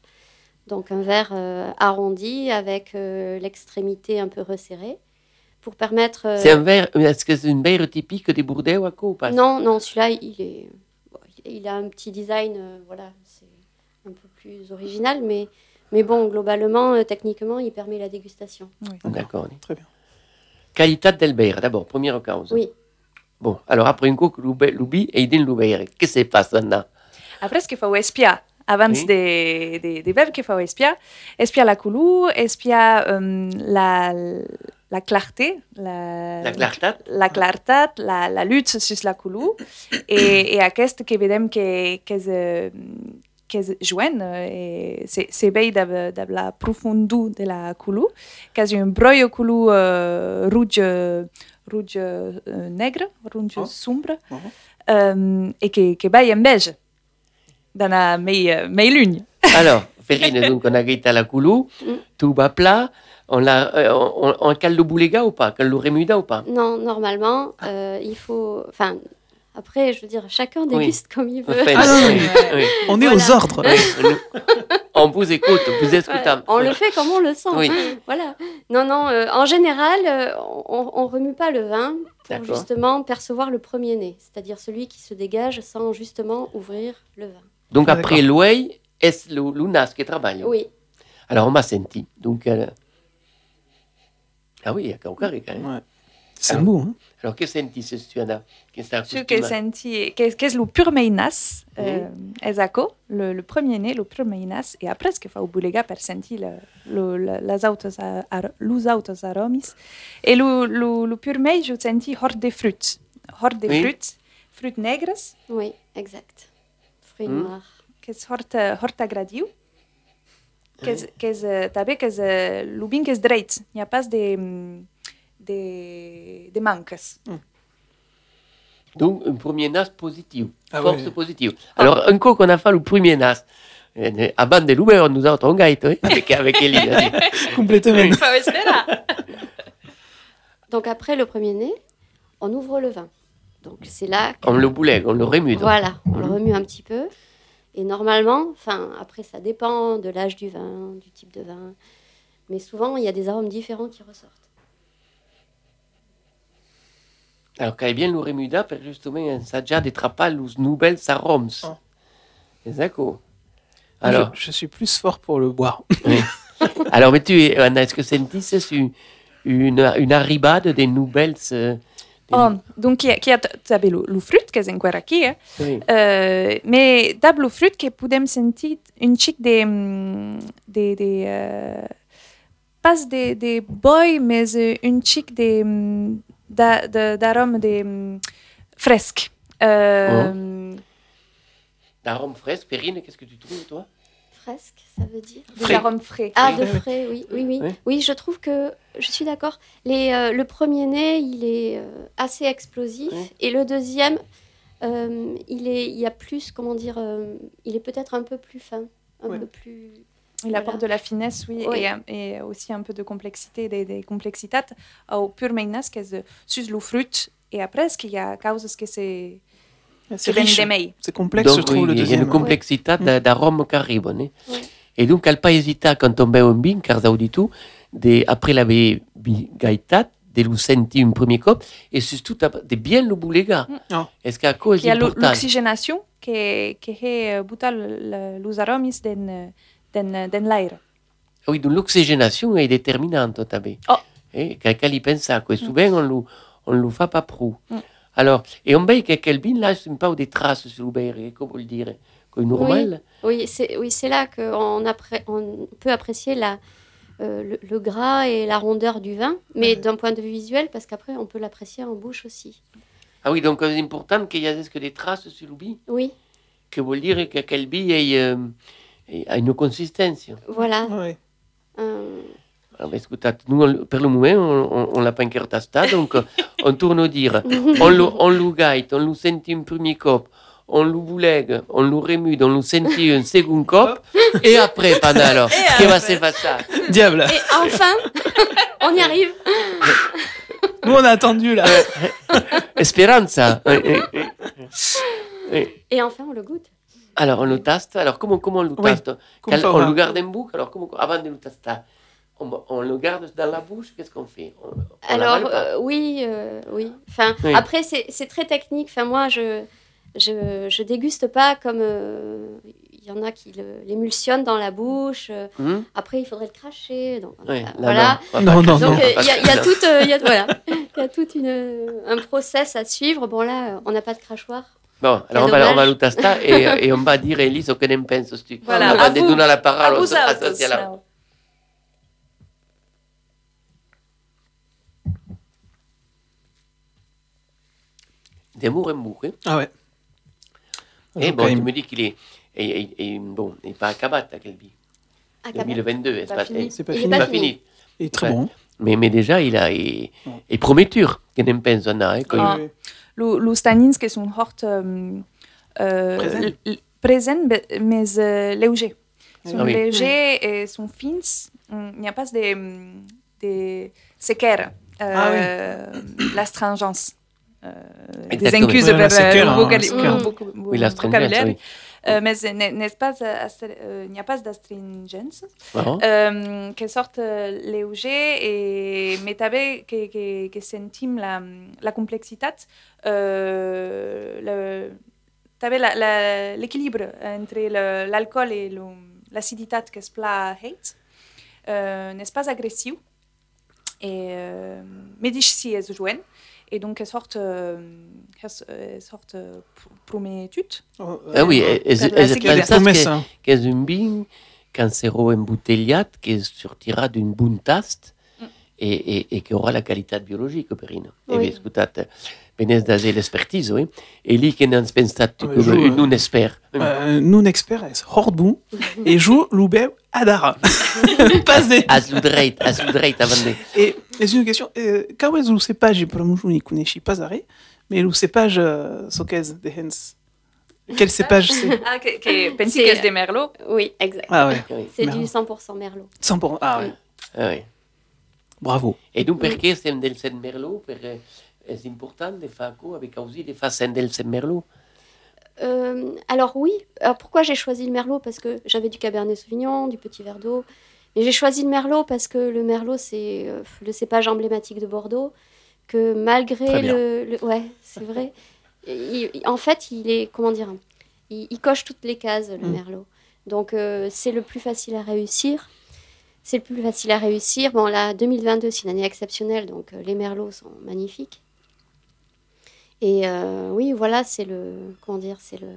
[SPEAKER 2] Donc, un verre euh, arrondi avec euh, l'extrémité un peu resserrée pour permettre. euh,
[SPEAKER 1] C'est un verre, est-ce que c'est une bière typique des Bordeaux à quoi ou pas?
[SPEAKER 2] Non, non, celui-là, il est. bon, il- a un petit design, euh, voilà, c'est un peu plus original, mais, mais bon, globalement, euh, techniquement, il permet la dégustation.
[SPEAKER 1] D'accord.
[SPEAKER 3] Très bien.
[SPEAKER 1] Qualité del bière, d'abord, première cause.
[SPEAKER 2] Oui.
[SPEAKER 1] Bon, alors après un coup, l'oubi et il dit l'oubière. Qu'est-ce qui se passe maintenant
[SPEAKER 4] Après, ce qu'il faut espiar, avant
[SPEAKER 1] Oui.
[SPEAKER 4] des, des, des verbes qu'il faut espiar, espiar la couleur, espiar euh, la, la clarté, la,
[SPEAKER 1] La clartat
[SPEAKER 4] la clartat, la, la lutte sur la couleur, et, et aquest que vedem que, que, se, que se jouen, eh, vei de, de la profondeur de la couleur, que és un broio couleur euh, rouge, rouge euh, negre, rouge
[SPEAKER 3] Oh.
[SPEAKER 4] sombre,
[SPEAKER 3] Mhm.
[SPEAKER 4] euh, et que, que veille en beige, dans la mei, mei lune. <laughs>
[SPEAKER 1] Alors, Ferrine, donc on a guetté la coulou, tout bas plat, on l'a, euh, on, on, on cale le boulega ou pas, cale le remuda ou pas?
[SPEAKER 2] Non, normalement, euh, il faut. Enfin, après, je veux dire, chacun
[SPEAKER 1] Oui.
[SPEAKER 2] déguste comme il veut.
[SPEAKER 1] Enfin,
[SPEAKER 3] Ah, non,
[SPEAKER 1] oui,
[SPEAKER 3] non,
[SPEAKER 1] oui,
[SPEAKER 3] On est
[SPEAKER 2] Voilà.
[SPEAKER 3] aux ordres.
[SPEAKER 1] oui, on vous écoute, vous écoutez.
[SPEAKER 2] Voilà, on le fait comme on le sent.
[SPEAKER 1] Oui.
[SPEAKER 2] Voilà. Non, non, euh, en général, euh, on, on remue pas le vin pour justement percevoir le premier nez, c'est-à-dire celui qui se dégage sans justement ouvrir le vin.
[SPEAKER 1] Donc
[SPEAKER 3] Ah,
[SPEAKER 1] après l'ouïe, est le lunas qui travaille.
[SPEAKER 2] Oui,
[SPEAKER 1] Alors on m'a senti. Donc, euh, ah oui, il y a encore quand même.
[SPEAKER 3] Ouais. C'est beau, hein
[SPEAKER 1] Alors que senti ce Suana? Qu'est-ce que
[SPEAKER 4] Ce que senti, que, que le pur meinas, euh, Ezako, le, le premier né, le pur meinas, et après ce que fait au boulega per senti le, le, le, les autos, aromis. Et le, le, le pur mei, je senti hors des fruits. Hors des
[SPEAKER 1] Oui.
[SPEAKER 4] fruits, fruits negres,
[SPEAKER 2] oui, exact.
[SPEAKER 1] Hmm?
[SPEAKER 4] eh, eh, pas de, mm, de, de manques.
[SPEAKER 1] Donc un premier nas positif,
[SPEAKER 3] Ah
[SPEAKER 1] force
[SPEAKER 3] ouais.
[SPEAKER 1] positive. Alors un coup qu'on a fait le premier nas, euh, avant de l'ouvrir, nous autres, on gagne, hein, avec, avec Elie. <laughs>
[SPEAKER 3] Complètement.
[SPEAKER 2] Donc après le premier nez, on ouvre le vin. Donc c'est là que-
[SPEAKER 1] on le boulet, on le remude.
[SPEAKER 2] Voilà, on le remue un petit peu. Et normalement, enfin, après, ça dépend de l'âge du vin, du type de vin. Mais souvent, il y a des arômes différents qui ressortent.
[SPEAKER 1] Alors quand bien le remuda, per justement, ça déjà des trappas, los nouvelles aromes.
[SPEAKER 3] Ah.
[SPEAKER 1] Exact. Alors,
[SPEAKER 3] je, je suis plus fort pour le boire.
[SPEAKER 1] alors mais tu, Anna, est-ce que c'est une, une, une arribade des nouvelles euh, des-
[SPEAKER 4] Oh, donc, qui, qui a també le, le fruit, que és encara aquí, eh?
[SPEAKER 1] oui.
[SPEAKER 4] Uh, mais dab le fruit que podem sentir un xic de... mm, de, de uh, pas de, de boi, mais un xic de... mm, da- de- d'arôme de, fresc.
[SPEAKER 1] Frais, Perrine, qu'est-ce que tu trouves, toi?
[SPEAKER 2] Fresque, ça veut dire
[SPEAKER 4] Des
[SPEAKER 1] Frais.
[SPEAKER 4] arômes frais.
[SPEAKER 2] Ah, de frais, oui, oui, oui.
[SPEAKER 1] Oui.
[SPEAKER 2] Oui, je trouve que, je suis d'accord, Les, euh, le premier nez, il est euh, assez explosif.
[SPEAKER 1] Oui.
[SPEAKER 2] Et le deuxième, euh, il, est, il y a plus, comment dire, euh, il est peut-être un peu plus fin, un
[SPEAKER 3] Oui.
[SPEAKER 2] peu plus...
[SPEAKER 4] Il apporte de la finesse, oui,
[SPEAKER 2] Oui.
[SPEAKER 4] Et, et aussi un peu de complexité, des, des complexitats au pur meinas, que sus le fruit, et après, ce qu'il y a causes que c'est
[SPEAKER 3] Riche. C'est complexe, je
[SPEAKER 1] Donc,
[SPEAKER 3] trouve,
[SPEAKER 1] oui,
[SPEAKER 3] le
[SPEAKER 1] il y a
[SPEAKER 3] deuxième.
[SPEAKER 1] une complexité
[SPEAKER 3] Ouais.
[SPEAKER 1] d'arômes qui arrivent.
[SPEAKER 2] Oui.
[SPEAKER 1] Et donc, elle n'a pas hésité quand on met un vin, car ça dit tout, de, après la gaïtat, de le sentir un premier cop, et surtout de bien le boulega.
[SPEAKER 3] Ah.
[SPEAKER 1] Est-ce qu'à cause
[SPEAKER 4] Il y a l'oxygénation qui est butal les den den l'air.
[SPEAKER 1] Ah Oui, donc l'oxygénation est déterminante, tabé.
[SPEAKER 4] Oh.
[SPEAKER 1] Et quelqu'un y pense à quoi. Souvent, on ne le fait pas pro.
[SPEAKER 4] Mm.
[SPEAKER 1] Alors, et on veut que quel là, c'est pas des traces sur comment le dire Comme normal
[SPEAKER 2] Oui, c'est oui, c'est là qu'on on peut apprécier la, euh, le, le gras et la rondeur du vin, mais d'un point de vue visuel, parce qu'après, on peut l'apprécier en bouche aussi.
[SPEAKER 1] Ah oui, donc c'est important qu'il y ait des traces sur le bin,
[SPEAKER 2] Oui,
[SPEAKER 1] que veut dire que quel ait, euh, ait une consistance.
[SPEAKER 2] voilà. Euh,
[SPEAKER 1] écoute, nous, on- per le moment, on, l'a pas encore testé, donc euh, <laughs> on tourne au dire. On le, on le guide, on le sentit un premier cop, on le boulegue, on le remue, on le sentit un second cop, <laughs> et après, pendant alors, qu'est-ce va se passer
[SPEAKER 3] Diable.
[SPEAKER 2] Et enfin, <laughs> on y arrive.
[SPEAKER 3] Nous, on a attendu, là.
[SPEAKER 1] Esperanza. Oui, oui, oui. Oui.
[SPEAKER 2] Et enfin, on le goûte.
[SPEAKER 1] Alors, on le teste. Alors, comment, comment on le
[SPEAKER 3] Oui,
[SPEAKER 1] Quel-
[SPEAKER 3] ça,
[SPEAKER 1] On le garde en bouche. Alors, comment, avant de le tester, on, on le garde dans la bouche. Qu'est-ce qu'on fait? On, on
[SPEAKER 2] Alors, euh, oui, euh, oui. Enfin,
[SPEAKER 1] Oui.
[SPEAKER 2] après, c'est très technique. Enfin, moi, je, je, je déguste pas comme. euh, Il y en a qui l'émulsionnent dans la bouche. euh,
[SPEAKER 1] Hum
[SPEAKER 2] Après, il faudrait le cracher. Donc,
[SPEAKER 1] Oui,
[SPEAKER 2] euh,
[SPEAKER 1] là,
[SPEAKER 2] voilà.
[SPEAKER 1] va
[SPEAKER 3] Non, non.
[SPEAKER 2] Donc, euh, il y a, <laughs> tout, euh, il y a, voilà. Il y a tout une, un process à suivre. Bon, là, euh, on n'a pas de crachoir.
[SPEAKER 1] Bon, alors on va, on va le tester et, et on va dire, Elise, ce que n'en penses-tu
[SPEAKER 4] Voilà,
[SPEAKER 1] On va
[SPEAKER 4] à vous.
[SPEAKER 1] donner la parole. D'amour en bouche. hein.
[SPEAKER 3] Ah ouais.
[SPEAKER 1] Et
[SPEAKER 3] Donc,
[SPEAKER 1] bon, tu me dis qu'il est, et, et- et bon, il n'est pas à bi.
[SPEAKER 2] À Cabat.
[SPEAKER 1] 2022, est-ce
[SPEAKER 4] Pas
[SPEAKER 1] pas
[SPEAKER 4] fini.
[SPEAKER 3] C'est pas fini.
[SPEAKER 2] pas
[SPEAKER 1] pas
[SPEAKER 2] fini.
[SPEAKER 3] est très bon.
[SPEAKER 1] Mais, mais déjà, il a,
[SPEAKER 3] Ouais.
[SPEAKER 1] il prometteur, que n'en pense on a, hein, quand
[SPEAKER 4] Ah.
[SPEAKER 1] il-
[SPEAKER 3] Oui,
[SPEAKER 4] Lo, stanins qui sont hort
[SPEAKER 3] Présent.
[SPEAKER 4] mais euh, légers. Ils sont
[SPEAKER 1] Ah oui.
[SPEAKER 4] légers et sont fins. Il n'y a pas des, mm, des séquelles. Euh,
[SPEAKER 3] Ah
[SPEAKER 4] L'astringence. Euh, des per
[SPEAKER 3] séquelle,
[SPEAKER 4] le
[SPEAKER 3] hein,
[SPEAKER 4] vocabulaire. Euh, mais ce n'est n'est pas, euh, euh, il n'y a pas d'astringence.
[SPEAKER 1] Bon?
[SPEAKER 4] euh, que sorte euh, léger et mais t'avais que, que, que sentim la, la complexité euh, l'équilibre entre l'alcool et l'acidité que se plat hate euh, n'est pas agressif? Et euh, mais difficile à jouer et donc elle sorte euh, elle sorte euh, pr- prometute
[SPEAKER 3] Oh,
[SPEAKER 1] Ah oui,
[SPEAKER 3] euh,
[SPEAKER 1] et, et,
[SPEAKER 4] la
[SPEAKER 1] et,
[SPEAKER 4] sécurité.
[SPEAKER 1] pensas
[SPEAKER 3] promesse,
[SPEAKER 1] que,
[SPEAKER 3] hein.
[SPEAKER 1] que és un vin cancero embouteillat qui sortira d'une bonne taste
[SPEAKER 4] Mm.
[SPEAKER 1] et, et, et qui aura la qualité biologique, Perino.
[SPEAKER 2] Oui.
[SPEAKER 1] E vi ascoltate, venez d'azer l'expertise, oui? E pensate
[SPEAKER 3] Ah, mais
[SPEAKER 1] come
[SPEAKER 3] je-
[SPEAKER 1] un, un expert.
[SPEAKER 3] Euh, Nun expert es hor bou et jo loubeu adara. <laughs> Pas des.
[SPEAKER 1] As lu dreit, as lu dreit avant de...
[SPEAKER 3] Et c'est une question. Quand est-ce le cépage pour je n'y connais pas arrêt, mais le cépage euh, soquez de Hens. Quel cépage c'est?
[SPEAKER 4] Ah que, que pensi
[SPEAKER 2] C'est-
[SPEAKER 4] que es de merlot
[SPEAKER 2] Oui, exact.
[SPEAKER 3] Ah ouais,
[SPEAKER 1] Oui.
[SPEAKER 2] C'est du 100% merlot.
[SPEAKER 3] 100%. Ah ouais,
[SPEAKER 1] Ah, oui.
[SPEAKER 3] bravo.
[SPEAKER 1] E donc, sem del sen merlot? Perché è importante fare co, avec causi di fa sen del sen merlot?
[SPEAKER 2] Euh, alors oui, alors pourquoi j'ai choisi le merlot? Parce que j'avais du cabernet sauvignon, du petit verre d'eau. Mais j'ai choisi le merlot parce que le merlot, c'est euh, le cépage emblématique de Bordeaux. Que malgré le, le- Ouais, c'est vrai. Il- en fait, il est. Comment dire il, il coche toutes les cases, le
[SPEAKER 3] Mm.
[SPEAKER 2] merlot. Donc euh, c'est le plus facile à réussir. C'est le plus facile à réussir. Bon, là, 2022, c'est une année exceptionnelle, donc euh, les merlots sont magnifiques. Et euh, oui, voilà, c'est le. Comment dire C'est le.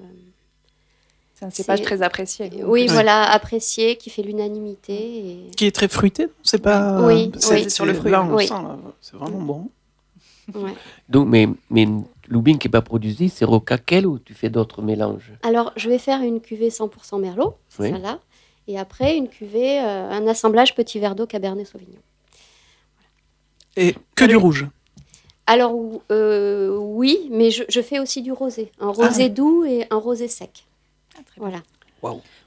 [SPEAKER 4] c'est un cépage très apprécié
[SPEAKER 2] Oui,
[SPEAKER 3] Ouais.
[SPEAKER 2] voilà, apprécié, qui fait l'unanimité. et-
[SPEAKER 3] Qui est très fruité, non? C'est pas.
[SPEAKER 2] Oui,
[SPEAKER 3] c'est-
[SPEAKER 2] oui.
[SPEAKER 4] Sur le fruit.
[SPEAKER 3] Là, on
[SPEAKER 2] Oui.
[SPEAKER 3] sent, là, c'est vraiment bon.
[SPEAKER 2] ouais.
[SPEAKER 1] Donc, mais, mais qui n'est pas produit, c'est rocaquel ou tu fais d'autres mélanges?
[SPEAKER 2] Alors, je vais faire une cuvée 100% merlot,
[SPEAKER 1] Oui.
[SPEAKER 2] ça là. Et après, une cuvée, euh, un assemblage petit verre d'eau cabernet sauvignon.
[SPEAKER 3] Et que du rouge.
[SPEAKER 2] Alors, euh, oui, mais je, je fais aussi du rosé. Un rosé
[SPEAKER 3] ouais.
[SPEAKER 2] doux et un rosé sec.
[SPEAKER 4] Ah, très.
[SPEAKER 2] Voilà.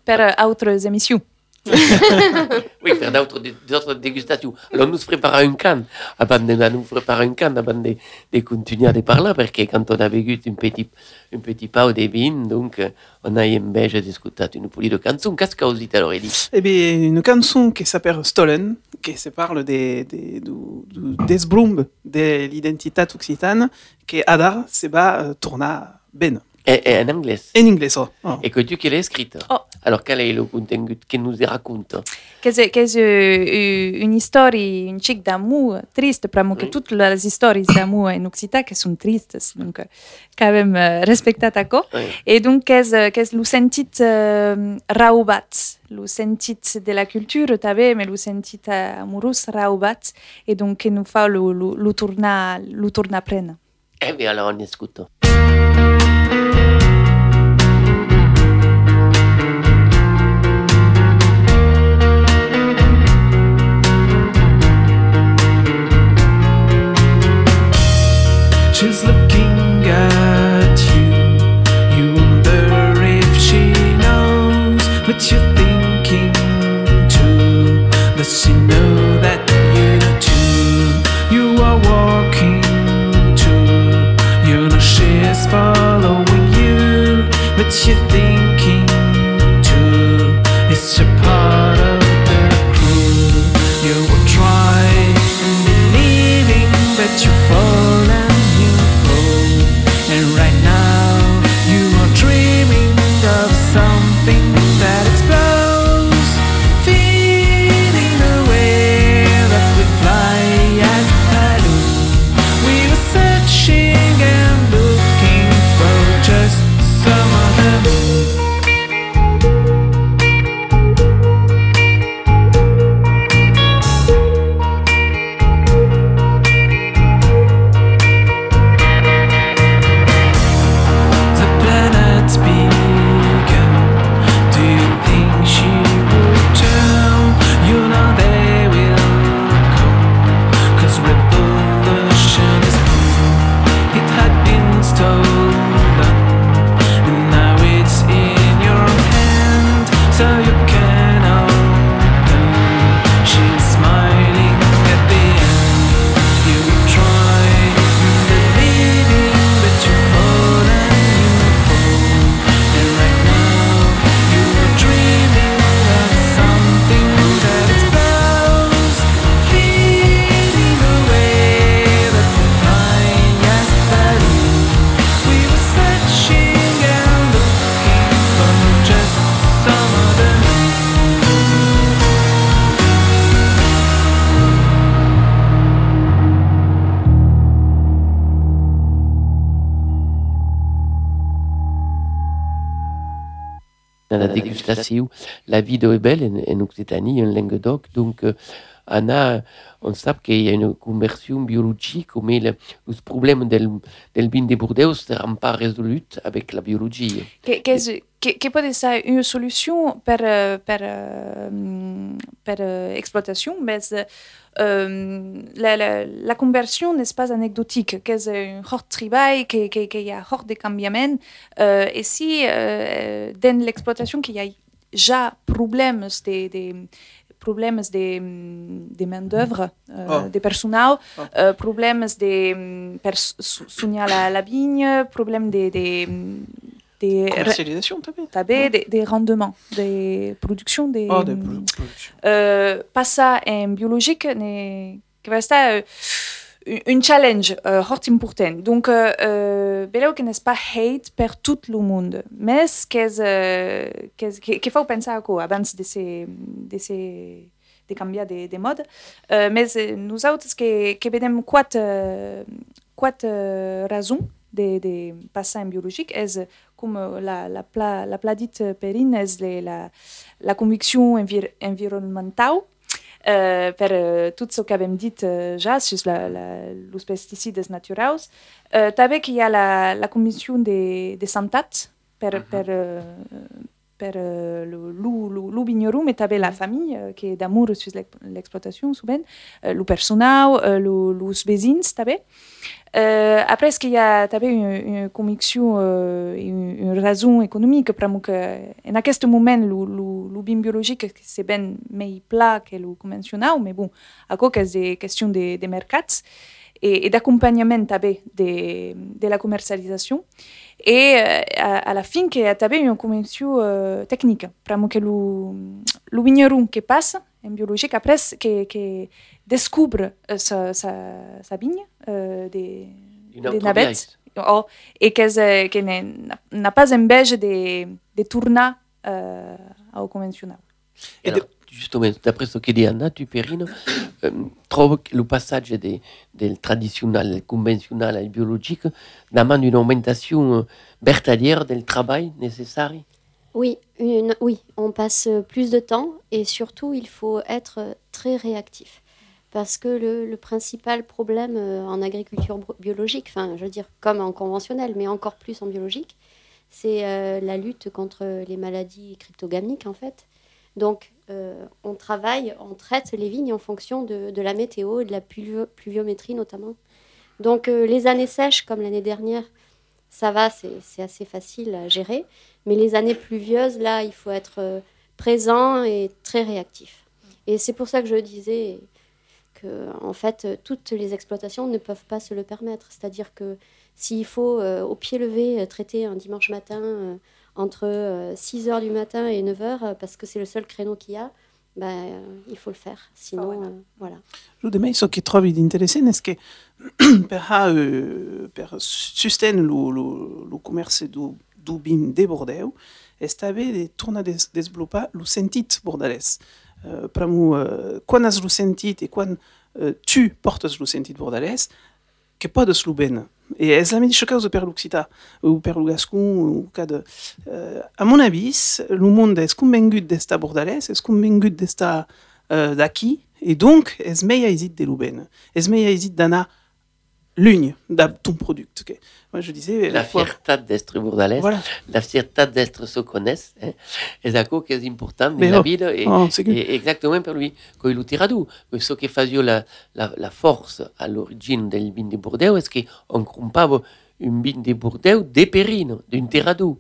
[SPEAKER 4] per euh, autres émissions <laughs>
[SPEAKER 1] Oui, faire d'autres, dégustations. Alors, nous préparons une canne avant de nous préparer une canne avant de, de continuer à parler, parce que quand on a vécu un petit, un petit peu de vin, donc, euh, on a invece d'écouter une poulie de canzone. Qu'est-ce que vous dites alors?
[SPEAKER 3] Eh bien, une chanson qui s'appelle Stolen, qui se parle des, des, desbrum de l'identité occitane, qui Adar se va euh, tourner ben.
[SPEAKER 1] Et, et en anglais.
[SPEAKER 3] in inglese. Oh. Oh.
[SPEAKER 1] Et que tu qui l'as écrite.
[SPEAKER 4] Oh.
[SPEAKER 1] Alors, quel est le contenu que nous y raconte?
[SPEAKER 4] Qu'est-ce qu'est-ce, euh, une histoire, une chic d'amour triste, parce que
[SPEAKER 1] Oui.
[SPEAKER 4] toutes les histoires d'amour en Occitan qui sont tristes, donc euh, quand même respectées d'accord?
[SPEAKER 1] Oui.
[SPEAKER 4] Et donc, qu'est-ce qu'est-ce le sentit euh, raubat, le sentit de la culture tabé, mais le sentit amoureux raubat, et donc qui nous fait le, le, le tourna, le tourna prenne.
[SPEAKER 1] Eh bien, alors, on écoute.
[SPEAKER 5] She's looking at you. You wonder if she knows what you're thinking too. Does she know
[SPEAKER 1] la dégustation, la vie est belle en, en Occitanie, en Languedoc. Donc, euh, Anna, on sait qu'il y a une conversion biologique, mais le, le problème del, del vin de Bordeaux ne sera pas résolu avec la biologie.
[SPEAKER 4] Che, che, che, che può essere una soluzione per, eh, per, eh, mm, per eh, exploitation, mais euh, la, la, la conversion n'est pas anecdotique, que c'est un fort travail, qu'il que, que y a fort de cambiaments, euh, et si euh, dans l'exploitation qu'il y a déjà problèmes de, de problèmes de, de main-d'œuvre, euh,
[SPEAKER 3] Oh.
[SPEAKER 4] de personnel,
[SPEAKER 3] Oh.
[SPEAKER 4] euh, problèmes de per su- soigner la, la vigne, problèmes de, de, de,
[SPEAKER 3] Commercialisation,
[SPEAKER 4] Tabé, des, des rendements, des productions, des,
[SPEAKER 3] Oh, de pro- production.
[SPEAKER 4] euh, pas ça en biologique, mais que va être un challenge euh, fort important. Donc, euh, euh, bello que n'est pas hate per tout le monde, mais qu'est-ce euh, qu'il faut penser à quoi avant de ces de ces de cambiar de, de mode? Euh, mais euh, nous autres que que quatre quatre raisons de, de passer en biologique? Est comme la la pla, la pladite perine la la conviction envir environnementale? Euh, per euh, tout ce qu'avem dit euh, ja sur la, la, los pesticides naturals. Euh, també qu'il y a la, la conviction de, de santat per, per, euh, per euh, le, vigneron, també la famille qui est d'amour sur l'ex- l'exploitation souvent, euh, le personnel, le, vesins també. Euh, après, est-ce qu'il y a une, conviction, euh, une, raison économique, parce que en aquest moment, le, biologique, c'est ben més pla que le convencional, mais bon, à quoi que c'est question de, mercats et, et d'accompagnement de, de la commercialisation. Et euh, à, la fin, qu'il y a une convention euh, technique, parce que le, le vigneron qui passe biologique, après, qui, qui découvre euh, sa, sa, sa vigne euh, des, des navettes, oh, e se- che ne- n'a pas embêche de, de tornar euh, ao convencional.
[SPEAKER 3] Et
[SPEAKER 1] Alors, justement, d'après ce che dit Anna Tuperino, euh, trovo che le passage de- del traditionnel, conventionnel al biologique demande une augmentation euh, bertalière del travail nécessaire.
[SPEAKER 2] Oui, une- oui, on passe plus de temps et surtout il faut être très réactif. Parce que le, principal problème euh, en agriculture biologique, enfin je veux dire comme en conventionnel, mais encore plus en biologique, c'est euh, la lutte contre les maladies cryptogamiques en fait. Donc euh, on travaille, on traite les vignes en fonction de, la météo et de la pluvio- pluviométrie notamment. Donc les années sèches comme l'année dernière, ça va, c'est assez facile à gérer. Mais les années pluvieuses, là, il faut être euh, présent et très réactif. Et c'est pour ça que je disais que, en fait, euh, toutes les exploitations ne peuvent pas se le permettre. C'est-à-dire que s'il faut, euh, au pied levé, euh, traiter un dimanche matin euh, entre 6 h du matin et 9 h, parce que c'est le seul créneau qu'il y a, ben, euh, il faut le faire. Sinon,
[SPEAKER 4] voilà.
[SPEAKER 2] euh, voilà.
[SPEAKER 3] Giù di me, so che trovi di interessante è che <clears throat> per, ha, eh, per sostenere lo, lo, lo commercio du, du bin de Bordeaux, è stabe de torna a des, desvelopar lo sentit bordalès. Uh, pramu, uh, quan has lo sentit e quan uh, tu portes lo sentit bordalès, que podes lo ben. E és la mateixa causa per l'occità ou per lo gascon ou cada... Uh, a mon avis, lo món és convengut d'estar bordalès, és convengut d'estar uh, d'aquí, et donc és meia hésite de lo ben. És meia hésite lluny de ton producte. Que, moi, je disais...
[SPEAKER 1] La fierté d'être bordalais,
[SPEAKER 3] Voilà.
[SPEAKER 1] la fierté d'être connaissent, hein, et ça qui est important dans
[SPEAKER 3] Mais
[SPEAKER 1] la
[SPEAKER 3] oh,
[SPEAKER 1] ville, et,
[SPEAKER 3] oh, c'est
[SPEAKER 1] et exactement pour lui, quand il tira d'où. Ce qui faisait la, la, la force à l'origine del vin de Bordeaux, c'est qu'on compava un vin de Bordeaux de Perrine, d'un terradou.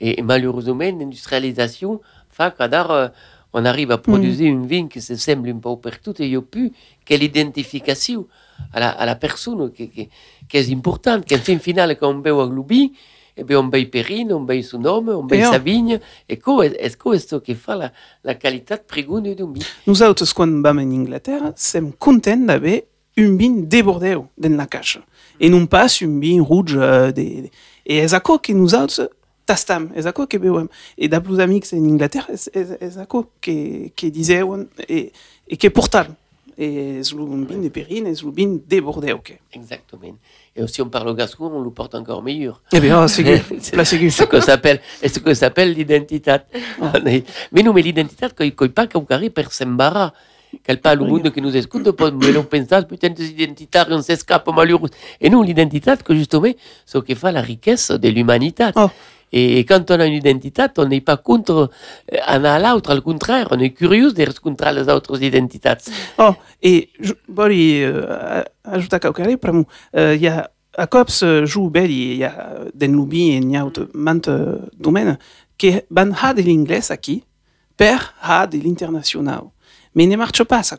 [SPEAKER 1] Et, malheureusement, l'industrialisation fait qu'adar, on arrive à produire un vin qui se semble un peu partout et il n'y a plus quelle identification à la, personne qui, qui, qui est importante. Qu'en fin final, quand on veut un gloubi, eh bien, on veut Perrine, on veut son nom, on veut
[SPEAKER 3] Et
[SPEAKER 1] sa vigne. Et c'est ce qui fait la, la qualité de prégoune d'un vin
[SPEAKER 3] Nosaltres, quan vam en Inglaterra, sem contents d'haver un vin de Bordeaux dans la caixa. Et non pas un vin rouge de... Et és aquò que nosaltres tastam, és aquò que veuem. E de plus amics en Inglaterra, és, és, és aquò que, que diseuen e, e que portaven. E un vin de Perrine, vin de Bordeaux. Que...
[SPEAKER 1] Exactement. Et si on parle au gascon, on le porte encore meilleur.
[SPEAKER 3] Eh bien, c'est
[SPEAKER 1] ce que s'appelle, ce que s'appelle l'identité. Mais non, mais l'identité, quand il pas qu'au carré per s'embarras. Quel pas le monde qui nous écoute, mais l'on pense, putain, des identitaires, on s'escape malheureux. Et nous, l'identité, que justement, ce qui fait la richesse de l'humanité.
[SPEAKER 3] Oh.
[SPEAKER 1] Et quand on a une identité, on n'est pas contre euh, un à l'autre, au contraire, on est curieux de rencontrer les autres identités.
[SPEAKER 3] Oh, e ju- voli uh, ajudar qualquer para mu. Uh, hi ha a cops uh, ju belli hi ha den lubi e n'hi ha aut mant uh, domen que van ha de l'inglès aquí per ha de l'internacional. Mais ne marche pas ça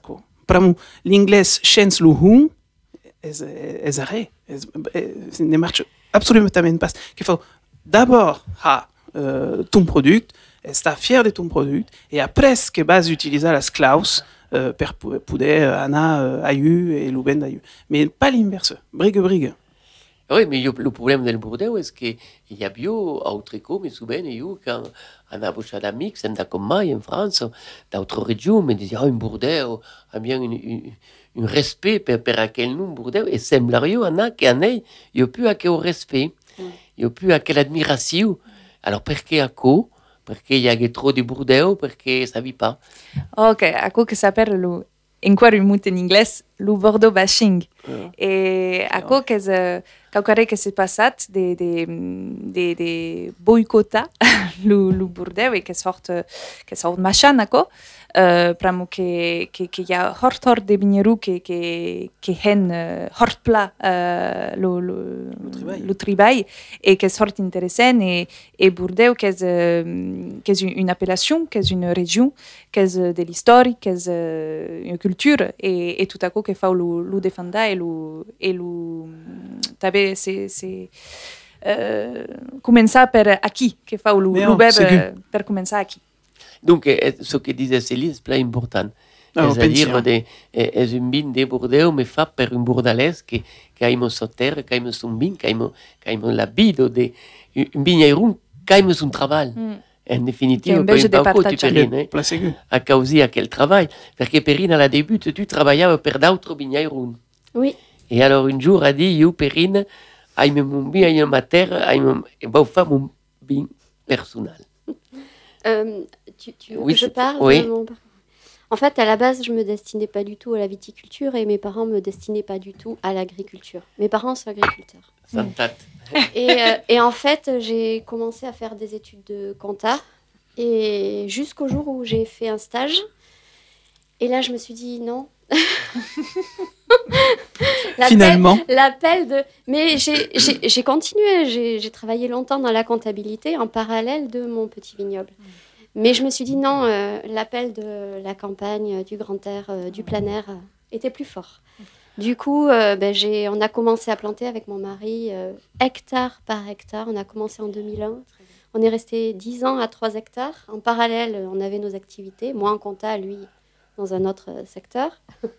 [SPEAKER 3] mu l'inglès chens lu hun es es, ne marche absolument pas. Que faut d'abord ha uh, ton product, estar fier de ton product? Et après que vas utiliser las claus euh, per pu- poder anar euh, aiu et luben d'aiu. Mais pas l'inverse. Brigue, brigue.
[SPEAKER 1] Oui, mais yo- le problème del Bordeaux est qu'il y a bio autre comme souvent io quand on a d'amis qui sont comme moi en France, d'autres régions, me disaient oh, un Bordeaux a bien un, un, un respect per, per aquel nom Bordeaux et on a che a nei io più a che o respect, io più a che l'admiration. Alors perché a co? Perché il y a trop de Bordeaux, perché ça vit pas.
[SPEAKER 4] Ok, aquò che s'appelle lo enquare mut in inglès lo Bordeaux bashing.
[SPEAKER 1] Ja.
[SPEAKER 4] E aquò che se qualquare che s'è passat de de de de boicota lo <laughs> lo Bordeaux e che sort che sort machan aquò. Uh, pramo che che che ja hort hort de vigneru che che che hen uh, hort pla uh, lo lo lo tribai et che sort intéressant et et Bordeaux è che è une appellation è une région è de l'histoire è une culture et et tout à coup che fa lo lo defenda e lo e lo tabe c'est c'est euh, començar per aquí che fa bebe
[SPEAKER 3] c'est que-
[SPEAKER 4] per començar aquí
[SPEAKER 1] Donc, eh, ce que disait Céline, c'est pas important.
[SPEAKER 3] Ah,
[SPEAKER 1] c'est-à-dire
[SPEAKER 3] pensiamo.
[SPEAKER 1] de, è, è un bin de Bordeaux, mais fa per un bordalès che, che aimo sa terra, che aimo son aimo, che aimo la bido, de, un bignairun, che aimo son travail.
[SPEAKER 4] Mm.
[SPEAKER 1] En definitiva,
[SPEAKER 4] Che invece
[SPEAKER 1] poi un
[SPEAKER 4] di
[SPEAKER 1] po' ti
[SPEAKER 4] parteggiare.
[SPEAKER 1] perine, eh,
[SPEAKER 3] Placegu.
[SPEAKER 1] a causa a quel travail. Perché Perrine, alla début, tu travaillava per d'autres bignairun.
[SPEAKER 2] Oui.
[SPEAKER 1] Et alors, un jour, a dit, io, Perrine, aime mon bin, aime ma terre, aime, e vau fa mon bin personnel.
[SPEAKER 2] Euh, tu, tu veux
[SPEAKER 1] Oui,
[SPEAKER 2] que je parle
[SPEAKER 1] oui.
[SPEAKER 2] de mon En fait, à la base, je me destinais pas du tout à la viticulture et mes parents me destinaient pas du tout à l'agriculture. Mes parents sont agriculteurs.
[SPEAKER 1] Santat. <laughs>
[SPEAKER 2] Et, euh, et en fait, j'ai commencé à faire des études de compta et jusqu'au jour où j'ai fait un stage. Et là, je me suis dit non. <laughs>
[SPEAKER 3] Finalement.
[SPEAKER 2] L'appel de. Mais j'ai- continué. J'ai j'ai travaillé longtemps dans la comptabilité en parallèle de mon petit vignoble. Mais je me suis dit non, euh, l'appel de la campagne, euh, du grand air, euh, du plein air était plus fort. Du coup, ben, on a commencé à planter avec mon mari hectare par hectare. On a commencé en 2001. On est resté 10 ans à 3 hectares. En parallèle, on avait nos activités. Moi en compta, lui dans un autre euh, secteur. <laughs>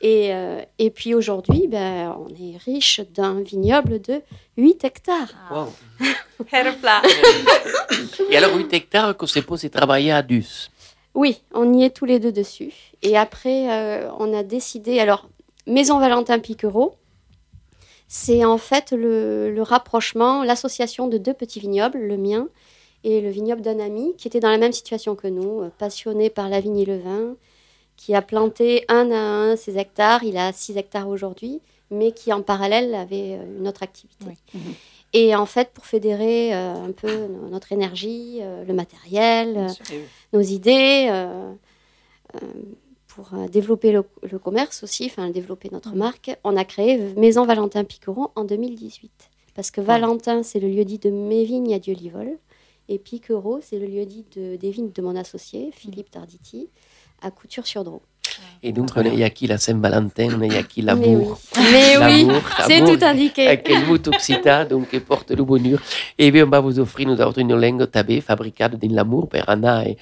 [SPEAKER 2] Et, euh, et puis aujourd'hui, ben, on est riche d'un vignoble de 8 hectares.
[SPEAKER 1] Wow. <laughs>
[SPEAKER 4] Herpla.
[SPEAKER 1] Et alors, 8 hectares qu'on s'est posé travailler à Dus?
[SPEAKER 2] Oui, on y est tous les deux dessus. Et après, euh, on a décidé. Alors, Maison Valentin Piquereau, c'est en fait le, le rapprochement, l'association de deux petits vignobles, le mien et le vignoble d'un ami qui était dans la même situation que nous, passionné par la vigne et le vin, qui a planté un à un ses hectares. Il a 6 hectares aujourd'hui, mais qui en parallèle avait euh, une autre activité.
[SPEAKER 4] Oui.
[SPEAKER 2] Et en fait, pour fédérer euh, un peu no- notre énergie, euh, le matériel, euh, nos idées, pour développer le, le commerce aussi, enfin développer notre marque, on a créé Maison Valentin Piqueron en 2018. Parce que Valentin, c'est le lieu dit de mes vignes à Dieu-Livol, et Piquereau, c'est le lieu dit de, des vignes de mon associé, Philippe Tarditi, à Couture-sur-Drô.
[SPEAKER 1] Et donc, on est ici la Saint-Valentin, on est ici
[SPEAKER 2] Mais oui,
[SPEAKER 1] l'amour.
[SPEAKER 2] Mais oui,
[SPEAKER 1] L'amour,
[SPEAKER 2] c'est tout indiqué.
[SPEAKER 1] Avec quel mot donc, qui porte le bonheur? Et bien, on va vous offrir, nous avons une langue tabé, fabricada dans l'amour, per Anna et,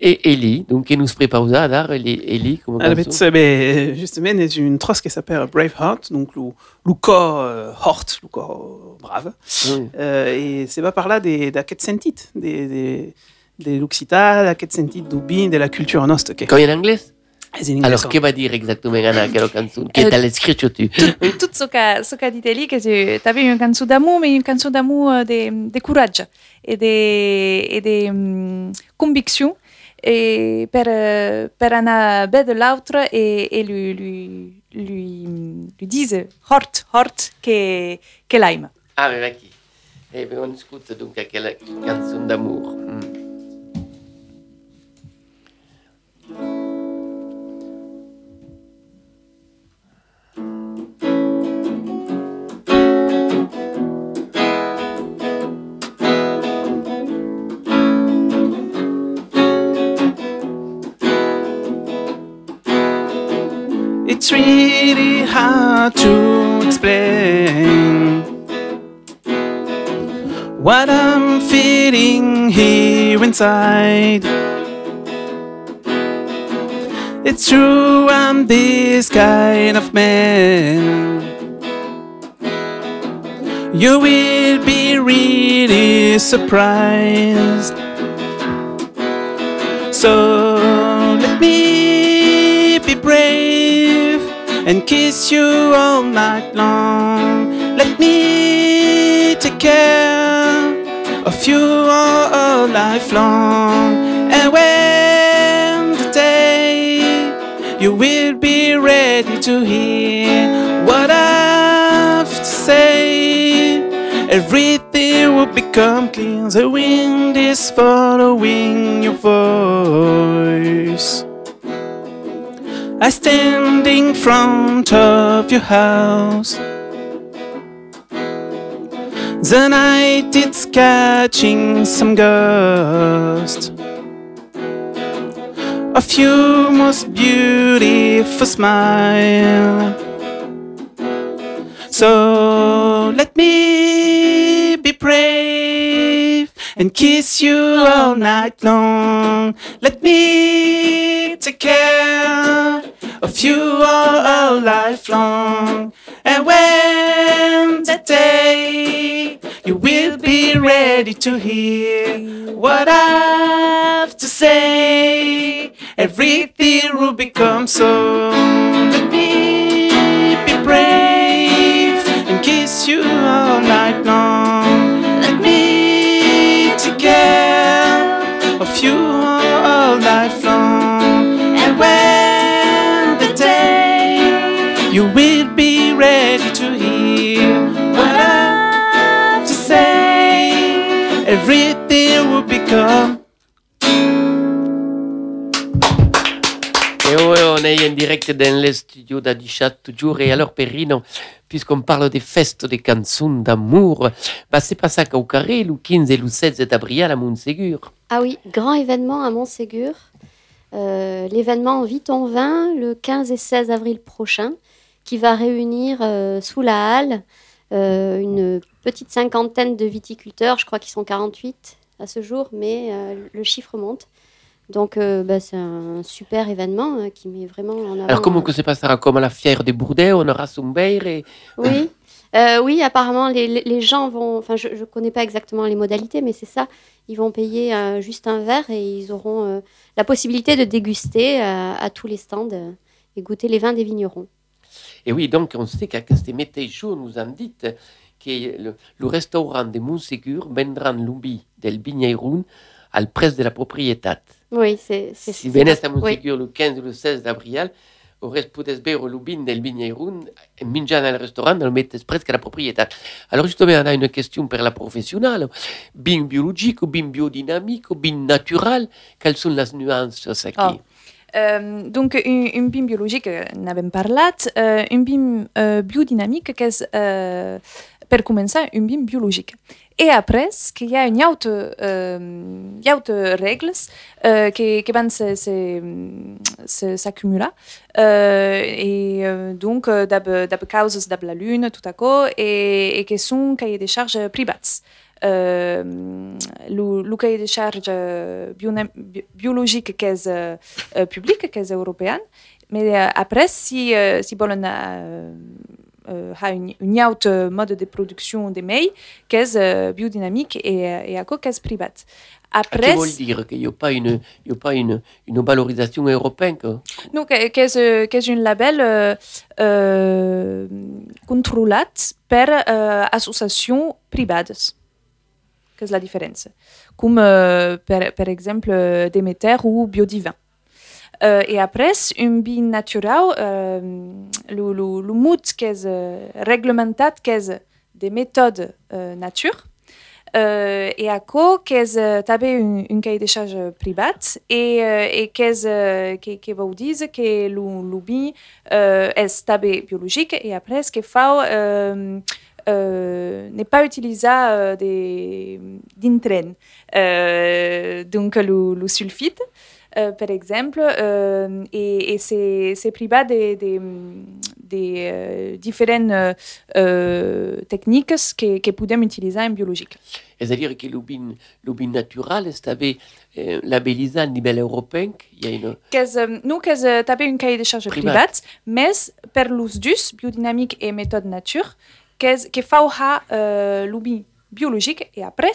[SPEAKER 1] et Eli. Donc, qui nous prépare à dar, Eli, Eli, comment
[SPEAKER 3] Alors, ben, justement, il y a une trosse qui s'appelle Braveheart, donc le, le corps euh, hort, le corps brave.
[SPEAKER 1] Oui.
[SPEAKER 3] Euh, et c'est pas par là des, des des, des, des l'Occità, sentit de la culture nostra.
[SPEAKER 1] Il est en anglais
[SPEAKER 3] c'est in inglese.
[SPEAKER 1] Alors, que va dire exactement Anna, quelle chanson Qui
[SPEAKER 4] Euh,
[SPEAKER 1] est à l'écriture tu?
[SPEAKER 4] Tout ce qu'a ce qu'a dit Eli, que tu avais une canzone d'amour, mais une canzone d'amour euh, de, de courage et de, et de hum, conviction et per, de l'autre et, et lui, lui, lui, lui disent hort, hort, que, que l'aime.
[SPEAKER 1] Ah, mais qui Eh bien, on écoute donc à quelle chanson d'amour?
[SPEAKER 3] What I'm feeling here inside. It's true, I'm this kind of man. You will be really surprised. So let me be brave and kiss you all night long. Let me take care you all, life long. And when the day you will be ready to hear what I have to say, everything will become clear. The wind is following your voice. I stand in front of your house. The night it's catching some gust of your most beautiful smile. So let me be brave and kiss you all night long. Let me take care of you all, all life long. And when the day you will be ready to hear what I have to say, everything will become so. Let me be brave and kiss you all night long. Let me take care of you all life long. Everything will become.
[SPEAKER 1] Et ouais, on est en direct dans le studio d'Adichat toujours. Et alors, Perrino, puisqu'on parle des festes des cançons d'amour, bah, c'est pas ça qu'au carré, le 15 et le 16 d'avril à Montségur.
[SPEAKER 2] Ah oui, grand événement à Montségur. Euh, L'événement Vite en vin le 15 et 16 avril prochain, qui va réunir euh, sous la halle euh, une petite cinquantaine de viticulteurs. Je crois qu'ils sont 48 à ce jour, mais euh, le chiffre monte. Donc euh, bah, c'est un super événement euh, qui met vraiment en avant.
[SPEAKER 1] Alors, comment
[SPEAKER 2] euh,
[SPEAKER 1] que se passera comme à la fière des Bourdais, on aura Sumbeir et
[SPEAKER 2] Oui, Euh, oui, apparemment les, les- gens vont. Enfin, je ne connais pas exactement les modalités, mais c'est ça. Ils vont payer euh, juste un verre et ils auront euh, la possibilité de déguster euh, à tous les stands euh, et goûter les vins des vignerons.
[SPEAKER 1] Et oui, donc on sait qu'à este Metejo nous en dit que le, le restaurant de Montségur vendrà l'ubi del Vigneirun al près de la propriété.
[SPEAKER 2] Oui, c'est.
[SPEAKER 1] Si
[SPEAKER 2] c'est-
[SPEAKER 1] venez à
[SPEAKER 2] oui.
[SPEAKER 1] Montségur le 15 ou le 16 d'avril, aurez podes beure l'ubin del Vigneirun et menjar al restaurant, le mettes presque à la propriété. Alors justement, on a une question pour la professionnelle. Bin biologique, bin biodynamique, bin naturel, quelles sont les nuances aquí?
[SPEAKER 4] Euh, donc, un, un BIM biologique, euh, n'avem parlat, euh, un BIM euh, biodynamique, que és, euh, per començar, un BIM biologique. Et après, qu'il y a une autre, euh, il autre règles euh, qui, qui se- s'accumuler. Euh, et euh, donc, d'ab, causes d'ab la lune, tout à coup, et, qui sont cahiers de charges privats. Le, le cahier de charges euh, biona- bi- biologique public, qui est européen, mais euh, après, si, euh, si euh, euh, ha une, une autre mode de production de mei, qui est euh, biodynamique et, et à quoi privat.
[SPEAKER 1] Ah,
[SPEAKER 4] Après,
[SPEAKER 1] Che vuol dire qu'il n'y a pas une, il y a pas une, une valorisation européenne que-
[SPEAKER 4] nous, que- que est, que est un label euh, euh, contrôlé par euh, associations privées. Est la différence Comme euh, par, par exemple euh, Déméter ou Biodivin. Euh, et après, un bien naturel, euh, le, le, le mood qui est euh, réglementé, qui est des méthodes nature, et à quoi qu'est euh, taber une, une cahier de charges private et euh, et qu'est euh, qui qui vous disent que bien euh, est tabé biologique et après ce qu'il faut euh, n'est pas utiliser euh, des euh, donc le, le sulfite euh, par exemple, et, et c'est privé des, des, des différentes techniques que, que pouvons utiliser en biologique.
[SPEAKER 1] C'est-à-dire que l'ubin, l'ubin naturel est avait, euh, labellisé à niveau européen. Il y a une,
[SPEAKER 4] Qu'est-ce, nous, qu'est-ce une cahier de charges
[SPEAKER 1] Privat.
[SPEAKER 4] private, mais per l'us dus, biodynamique et méthode nature, que fa euh, biologique et après,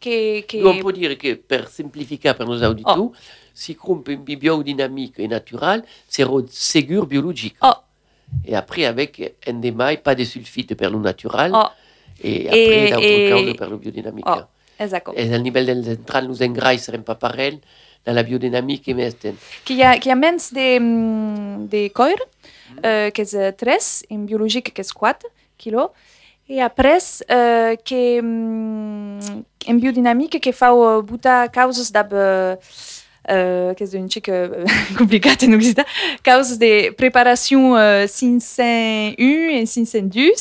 [SPEAKER 4] que, que...
[SPEAKER 1] Nous, on peut dire que, pour simplifier pour nos auditeurs, si on peut une biodynamique et naturel, c'est ségur biologique.
[SPEAKER 4] Oh.
[SPEAKER 1] Et après, avec un démail, pas de sulfite pour le naturel.
[SPEAKER 4] Oh.
[SPEAKER 1] Et après,
[SPEAKER 4] Et-
[SPEAKER 1] d'autres
[SPEAKER 4] et-
[SPEAKER 1] causes pour le biodynamique.
[SPEAKER 4] Oh.
[SPEAKER 1] Et au niveau del central, nous engrais ne pas pareils dans la biodynamique et mesten.
[SPEAKER 4] Qu'il y a, qu'il y a des, mm, des corps, euh, qui est 13, en biologique, qui est 4 kilos, et après, euh, que, mm, en biodynamique, qui fait euh, buta causes d'ab, euh, euh, que un chic euh, <laughs> compliqué en Occitan, causes de préparation euh, 501 et 502,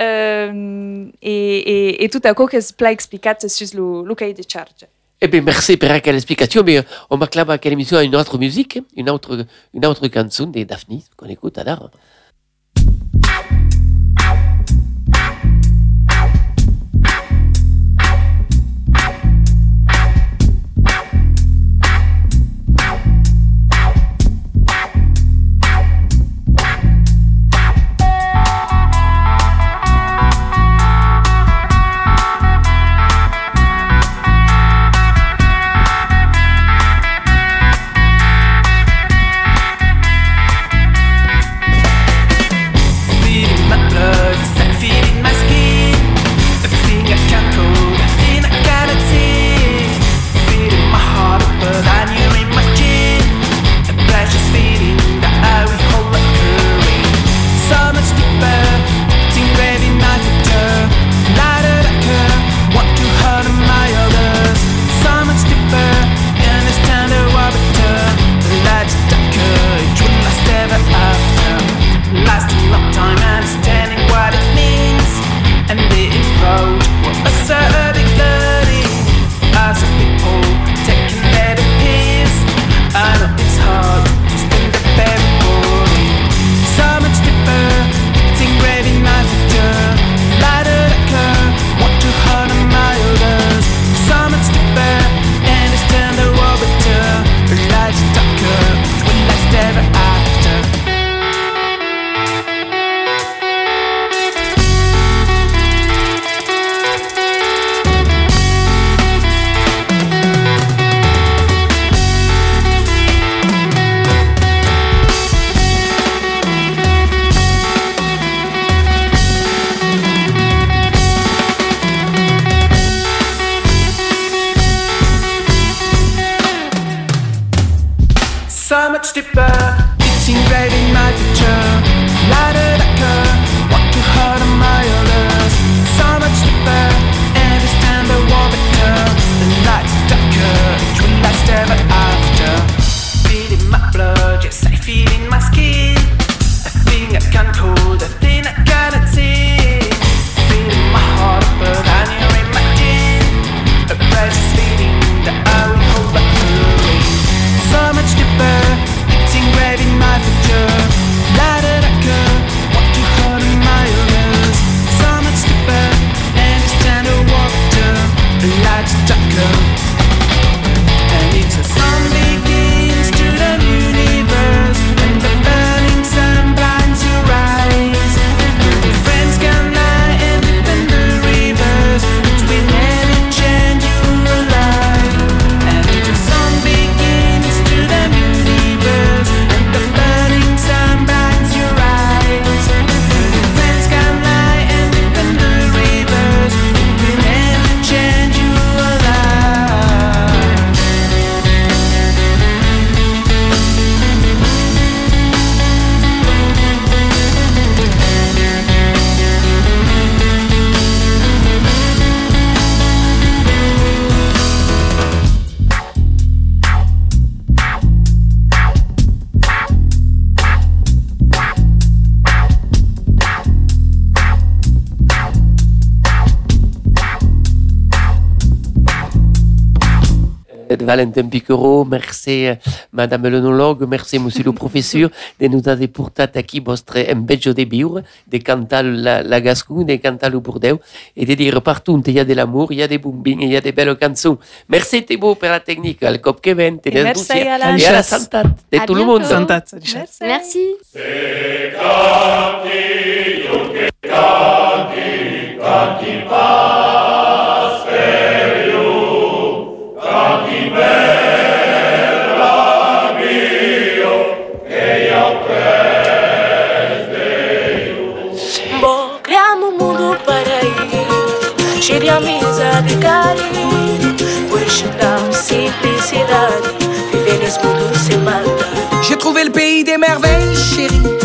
[SPEAKER 4] euh, et, et, et tout à coup, que c'est plat expliqué sur le, le cahier de charge.
[SPEAKER 1] Eh bien, merci pour quelle explication, mais on va clamer à quelle émission à une autre musique, une autre, une autre chanson de Daphne, qu'on écoute alors. and it's a Valentin Piquero, merci euh, Madame l'onologue, merci Monsieur le professeur de nous avoir portat aquí vostre embello de viure, de cantar la, la Gascon, de cantar le Bordeaux, et de dire partout il y a de l'amour, il y a des bombines, il y a des belles chansons. Merci Thibaut pour la technique, al cop que ven,
[SPEAKER 4] Et merci à la
[SPEAKER 1] et à la santat de
[SPEAKER 2] À
[SPEAKER 1] tout le monde.
[SPEAKER 3] Santat, Richard.
[SPEAKER 2] Merci.
[SPEAKER 6] Bom, J'ai trouvé le pays des merveilles, chérie.